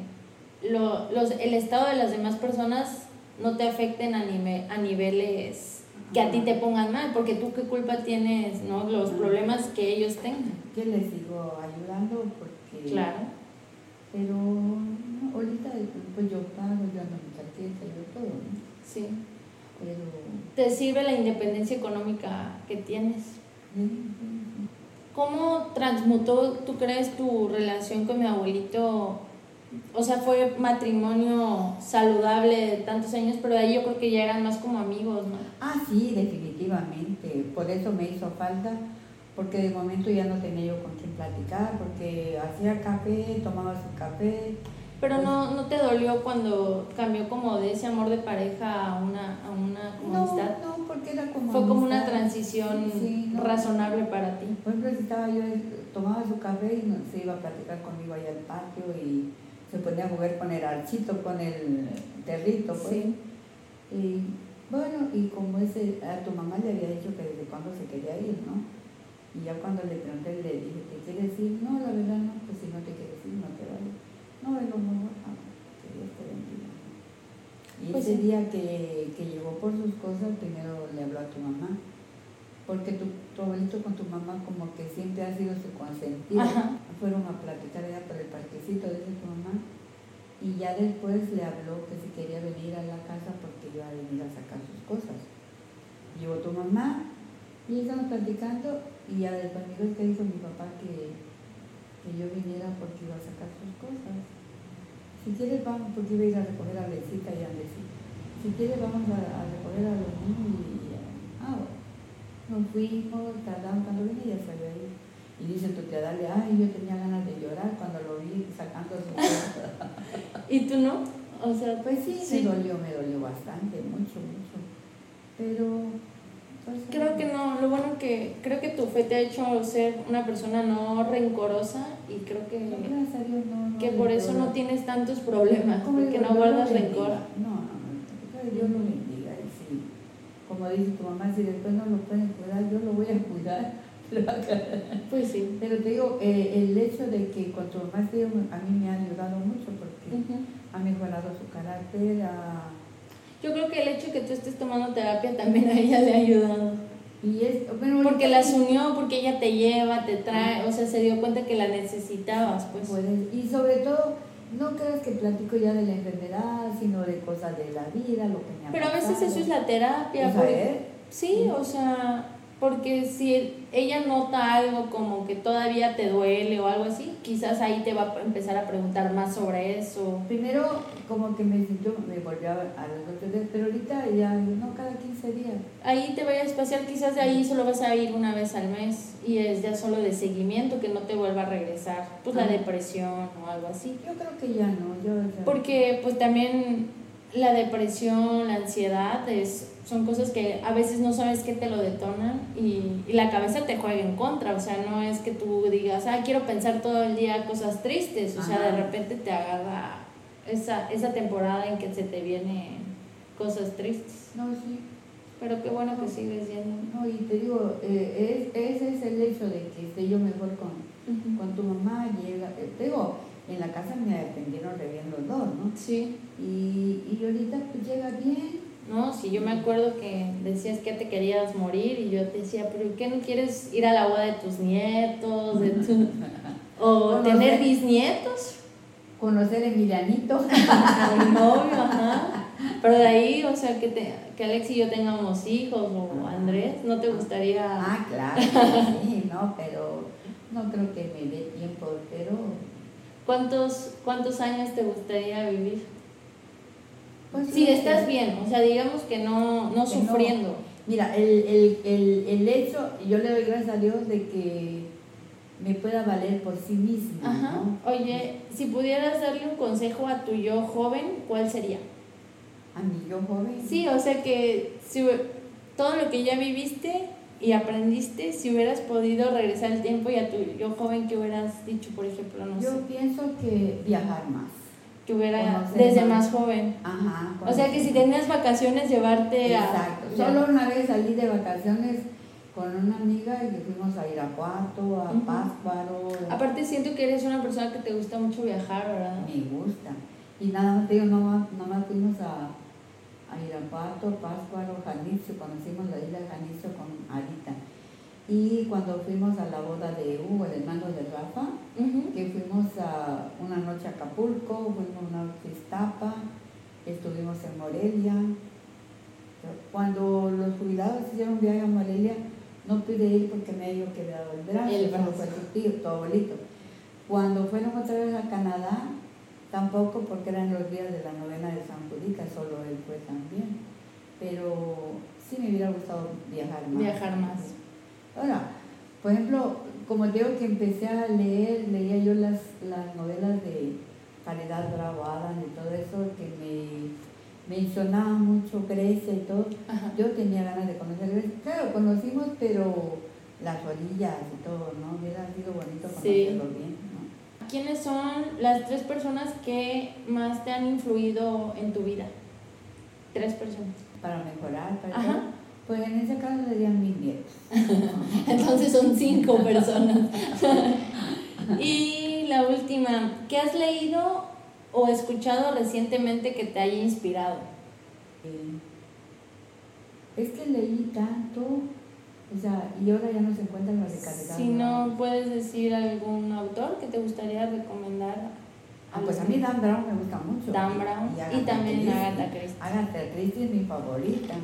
lo, los, el estado de las demás personas no te afecten a, a niveles que a ti te pongan mal, porque tú qué culpa tienes, ¿no? Los problemas que ellos tengan. Que les sigo ayudando porque... Claro. Pero ahorita pues yo pago, yo ando mi tarjeta, yo todo, ¿no? Sí. Pero... Te sirve la independencia económica que tienes. ¿Cómo transmutó, tú crees, tu relación con mi abuelito o sea, fue matrimonio saludable de tantos años, pero de ahí yo creo que ya eran más como amigos, ¿no? Ah, sí, definitivamente. Por eso me hizo falta, porque de momento ya no tenía yo con quién platicar, porque hacía café, tomaba su café. Pero no, no te dolió cuando cambió como de ese amor de pareja a una, a una no, No, porque era como Fue como una transición razonable para ti. Por ejemplo, si estaba yo, tomaba su café y se iba a platicar conmigo allá al patio y se ponía a jugar con el archito, con el territo, pues. Y bueno, y como ese, a tu mamá le había dicho que desde cuándo se quería ir, ¿no? Y ya cuando le pregunté, le dije, ¿te quieres ir? No, la verdad no, pues si no te. No, es lo mejor, ah, que Dios te bendiga. Y pues ese día que, que llegó por sus cosas, primero le habló a tu mamá porque tu, tu, abuelito con tu mamá como que siempre ha sido su consentido. Fueron a platicar allá por el parquecito, de tu mamá, y ya después le habló que si quería venir a la casa porque iba a venir a sacar sus cosas. Llegó tu mamá y estamos platicando y ya después me que dijo mi papá que, que yo viniera porque iba a sacar sus cosas. Si quieres vamos, porque iba a ir a recoger a Lesita y a. Si quieres vamos a, recoger a los niños y, y ah, nos fuimos, tardamos cuando vine y ya había ido. Y dice tu tía Dalia, ay, yo tenía ganas de llorar cuando lo vi sacando su cosas. [laughs] ¿Y tú no? O sea, pues sí, me dolió, me dolió bastante, mucho, mucho. Pero pues, creo que no, lo bueno que creo que tu fe te ha hecho ser una persona no rencorosa y creo que no, que por eso no tienes tantos problemas, porque no guardas rencor. No, no, no, Dios lo bendiga como dice tu mamá, si después no lo pueden cuidar, yo lo voy a cuidar. [laughs] pues sí. Pero te digo, eh, el hecho de que con tu mamá a mí me ha ayudado mucho porque ha mejorado su carácter. Yo creo que el hecho de que tú estés tomando terapia también a ella le ha ayudado. Y es, porque las unió, porque ella te lleva, te trae, o sea, se dio cuenta que la necesitabas, pues. y sobre todo, no creas que platico ya de la enfermedad, sino de cosas de la vida, lo que me ha Pero a veces eso es la terapia. sí, o sea, porque si ella nota algo como que todavía te duele o algo así, quizás ahí te va a empezar a preguntar más sobre eso. Primero, como que me, yo me volvió a, los días, pero ahorita ya, no cada 15 días. Ahí te voy a espaciar, quizás de ahí solo vas a ir una vez al mes y es ya solo de seguimiento que no te vuelva a regresar, pues la depresión o algo así. Yo creo que ya no, yo Porque pues también la depresión, la ansiedad es son cosas que a veces no sabes qué te lo detonan y, y, la cabeza te juega en contra, o sea, no es que tú digas, ah, quiero pensar todo el día cosas tristes, o sea, de repente te agarra esa, esa temporada en que se te vienen cosas tristes. No, sí. Pero qué bueno que sigues yendo. No, y te digo, eh, es, ese es el hecho de que esté yo mejor con, con tu mamá, llega, eh, te digo, en la casa me atendieron re bien los dos, ¿no? Sí. Y, y ahorita pues llega bien, no, si yo me acuerdo que decías que te querías morir y yo te decía, pero ¿qué no quieres ir a la boda de tus nietos? De tu... [laughs] o tener bisnietos. Conocer a Emilianito. mi novio, ajá. Pero de ahí, o sea, que, te, que Alex y yo tengamos hijos o Andrés, ¿no te gustaría? Ah, claro, sí, no, pero no creo que me dé tiempo, pero ¿Cuántos, ¿Cuántos años te gustaría vivir? Pues Si sí, estás bien, o sea, digamos que no, no Que no. sufriendo. Mira, el, el, el, el hecho, yo le doy gracias a Dios de que me pueda valer por sí misma, Ajá. ¿no? Oye, si pudieras darle un consejo a tu yo joven, ¿cuál sería? A mi yo joven. Sí, o sea que si todo lo que ya viviste y aprendiste, si hubieras podido regresar el tiempo y a tu yo joven, ¿qué hubieras dicho, por ejemplo? No Yo sé. pienso que viajar más. Que hubiera desde más. más joven. Ajá. O sea que si tenías vacaciones, llevarte a... Exacto. Solo una vez salí de vacaciones con una amiga y fuimos a Irapuato, a Ujú. Pátzcuaro. Aparte siento que eres una persona que te gusta mucho viajar, ¿verdad? Me gusta. Y nada más digo, nomás, nomás fuimos a, a Irapuato, Pátzcuaro, Jalisco, conocimos la isla de Jalisco con Arita. Y cuando fuimos a la boda de Hugo, el hermano de Rafa, Ujú. que fuimos a una noche a Acapulco, fuimos una noche a Iztapa, estuvimos en Morelia. Cuando los jubilados hicieron un viaje a Morelia, no pude ir porque me había quebrado el brazo, El brazo. fue tu tío, tu abuelito. Cuando fueron otra vez a Canadá, tampoco porque eran los días de la novena de San Judica, solo él fue también. Pero sí me hubiera gustado viajar más. Viajar más. Ahora, por ejemplo, como digo que empecé a leer, leía yo las, las novelas de Caridad Bravo Adams y todo eso, que me mencionaba mucho Grecia y todo. Ajá. Yo tenía ganas de conocer Grecia. Claro, conocimos, pero las orillas y todo, ¿no? Hubiera sido bonito Sí. conocerlo bien, ¿no? ¿Quiénes son las tres personas que más te han influido en tu vida? Tres personas. Para mejorar, para Ajá. Pues en ese caso serían mis nietos. [laughs] Entonces son cinco personas. [laughs] y la última, ¿qué has leído o escuchado recientemente que te haya inspirado? Eh, es que leí tanto, o sea, y ahora ya no se encuentran las de Si no puedes decir algún autor que te gustaría recomendar. Ah, pues a mí Dan Brown me gusta mucho. Dan Brown y, también Christie. Agatha Christie. Agatha Christie es mi favorita.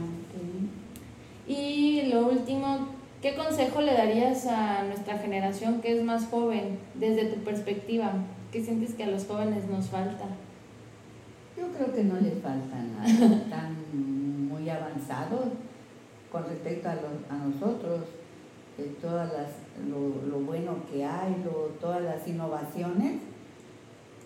Y lo último, ¿qué consejo le darías a nuestra generación que es más joven desde tu perspectiva? ¿Qué sientes que a los jóvenes nos falta? Yo creo que no les falta nada. [laughs] Están muy avanzados con respecto a, los- a nosotros. de todas las, lo, lo bueno que hay, lo- todas las innovaciones.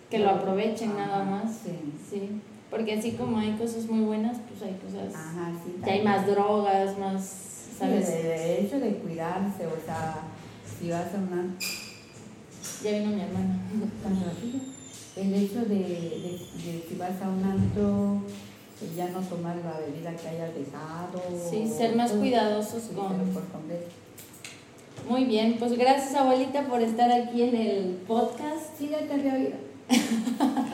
Que lo aprovechen nada más. Sí. Sí, porque así como hay cosas muy buenas, pues hay cosas... Ajá, sí. Ya hay más drogas, más, Sí, ¿sabes? el hecho de cuidarse, o sea, si vas a una Ya vino mi hermana. [laughs] tan rápido, el hecho de, de- de si vas a un antro, pues ya no tomar la bebida que hayas dejado. Sí, ser más todo. cuidados Sí, con... por. Muy bien, pues gracias abuelita por estar aquí en el podcast. Sí, ya te había oído. [laughs]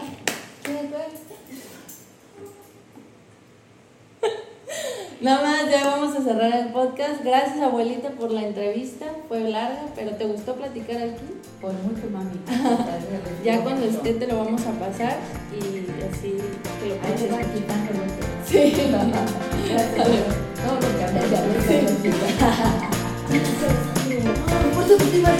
Nada más, ya vamos a cerrar el podcast. Gracias abuelita por la entrevista. Fue larga, pero ¿te gustó platicar aquí? Por mucho, mami. [laughs] Ya cuando esté te lo vamos a pasar y así que lo quitando lo que. [laughs] Sí. [laughs] Gracias. Que hablé de hablé, Sí. Por eso te iba a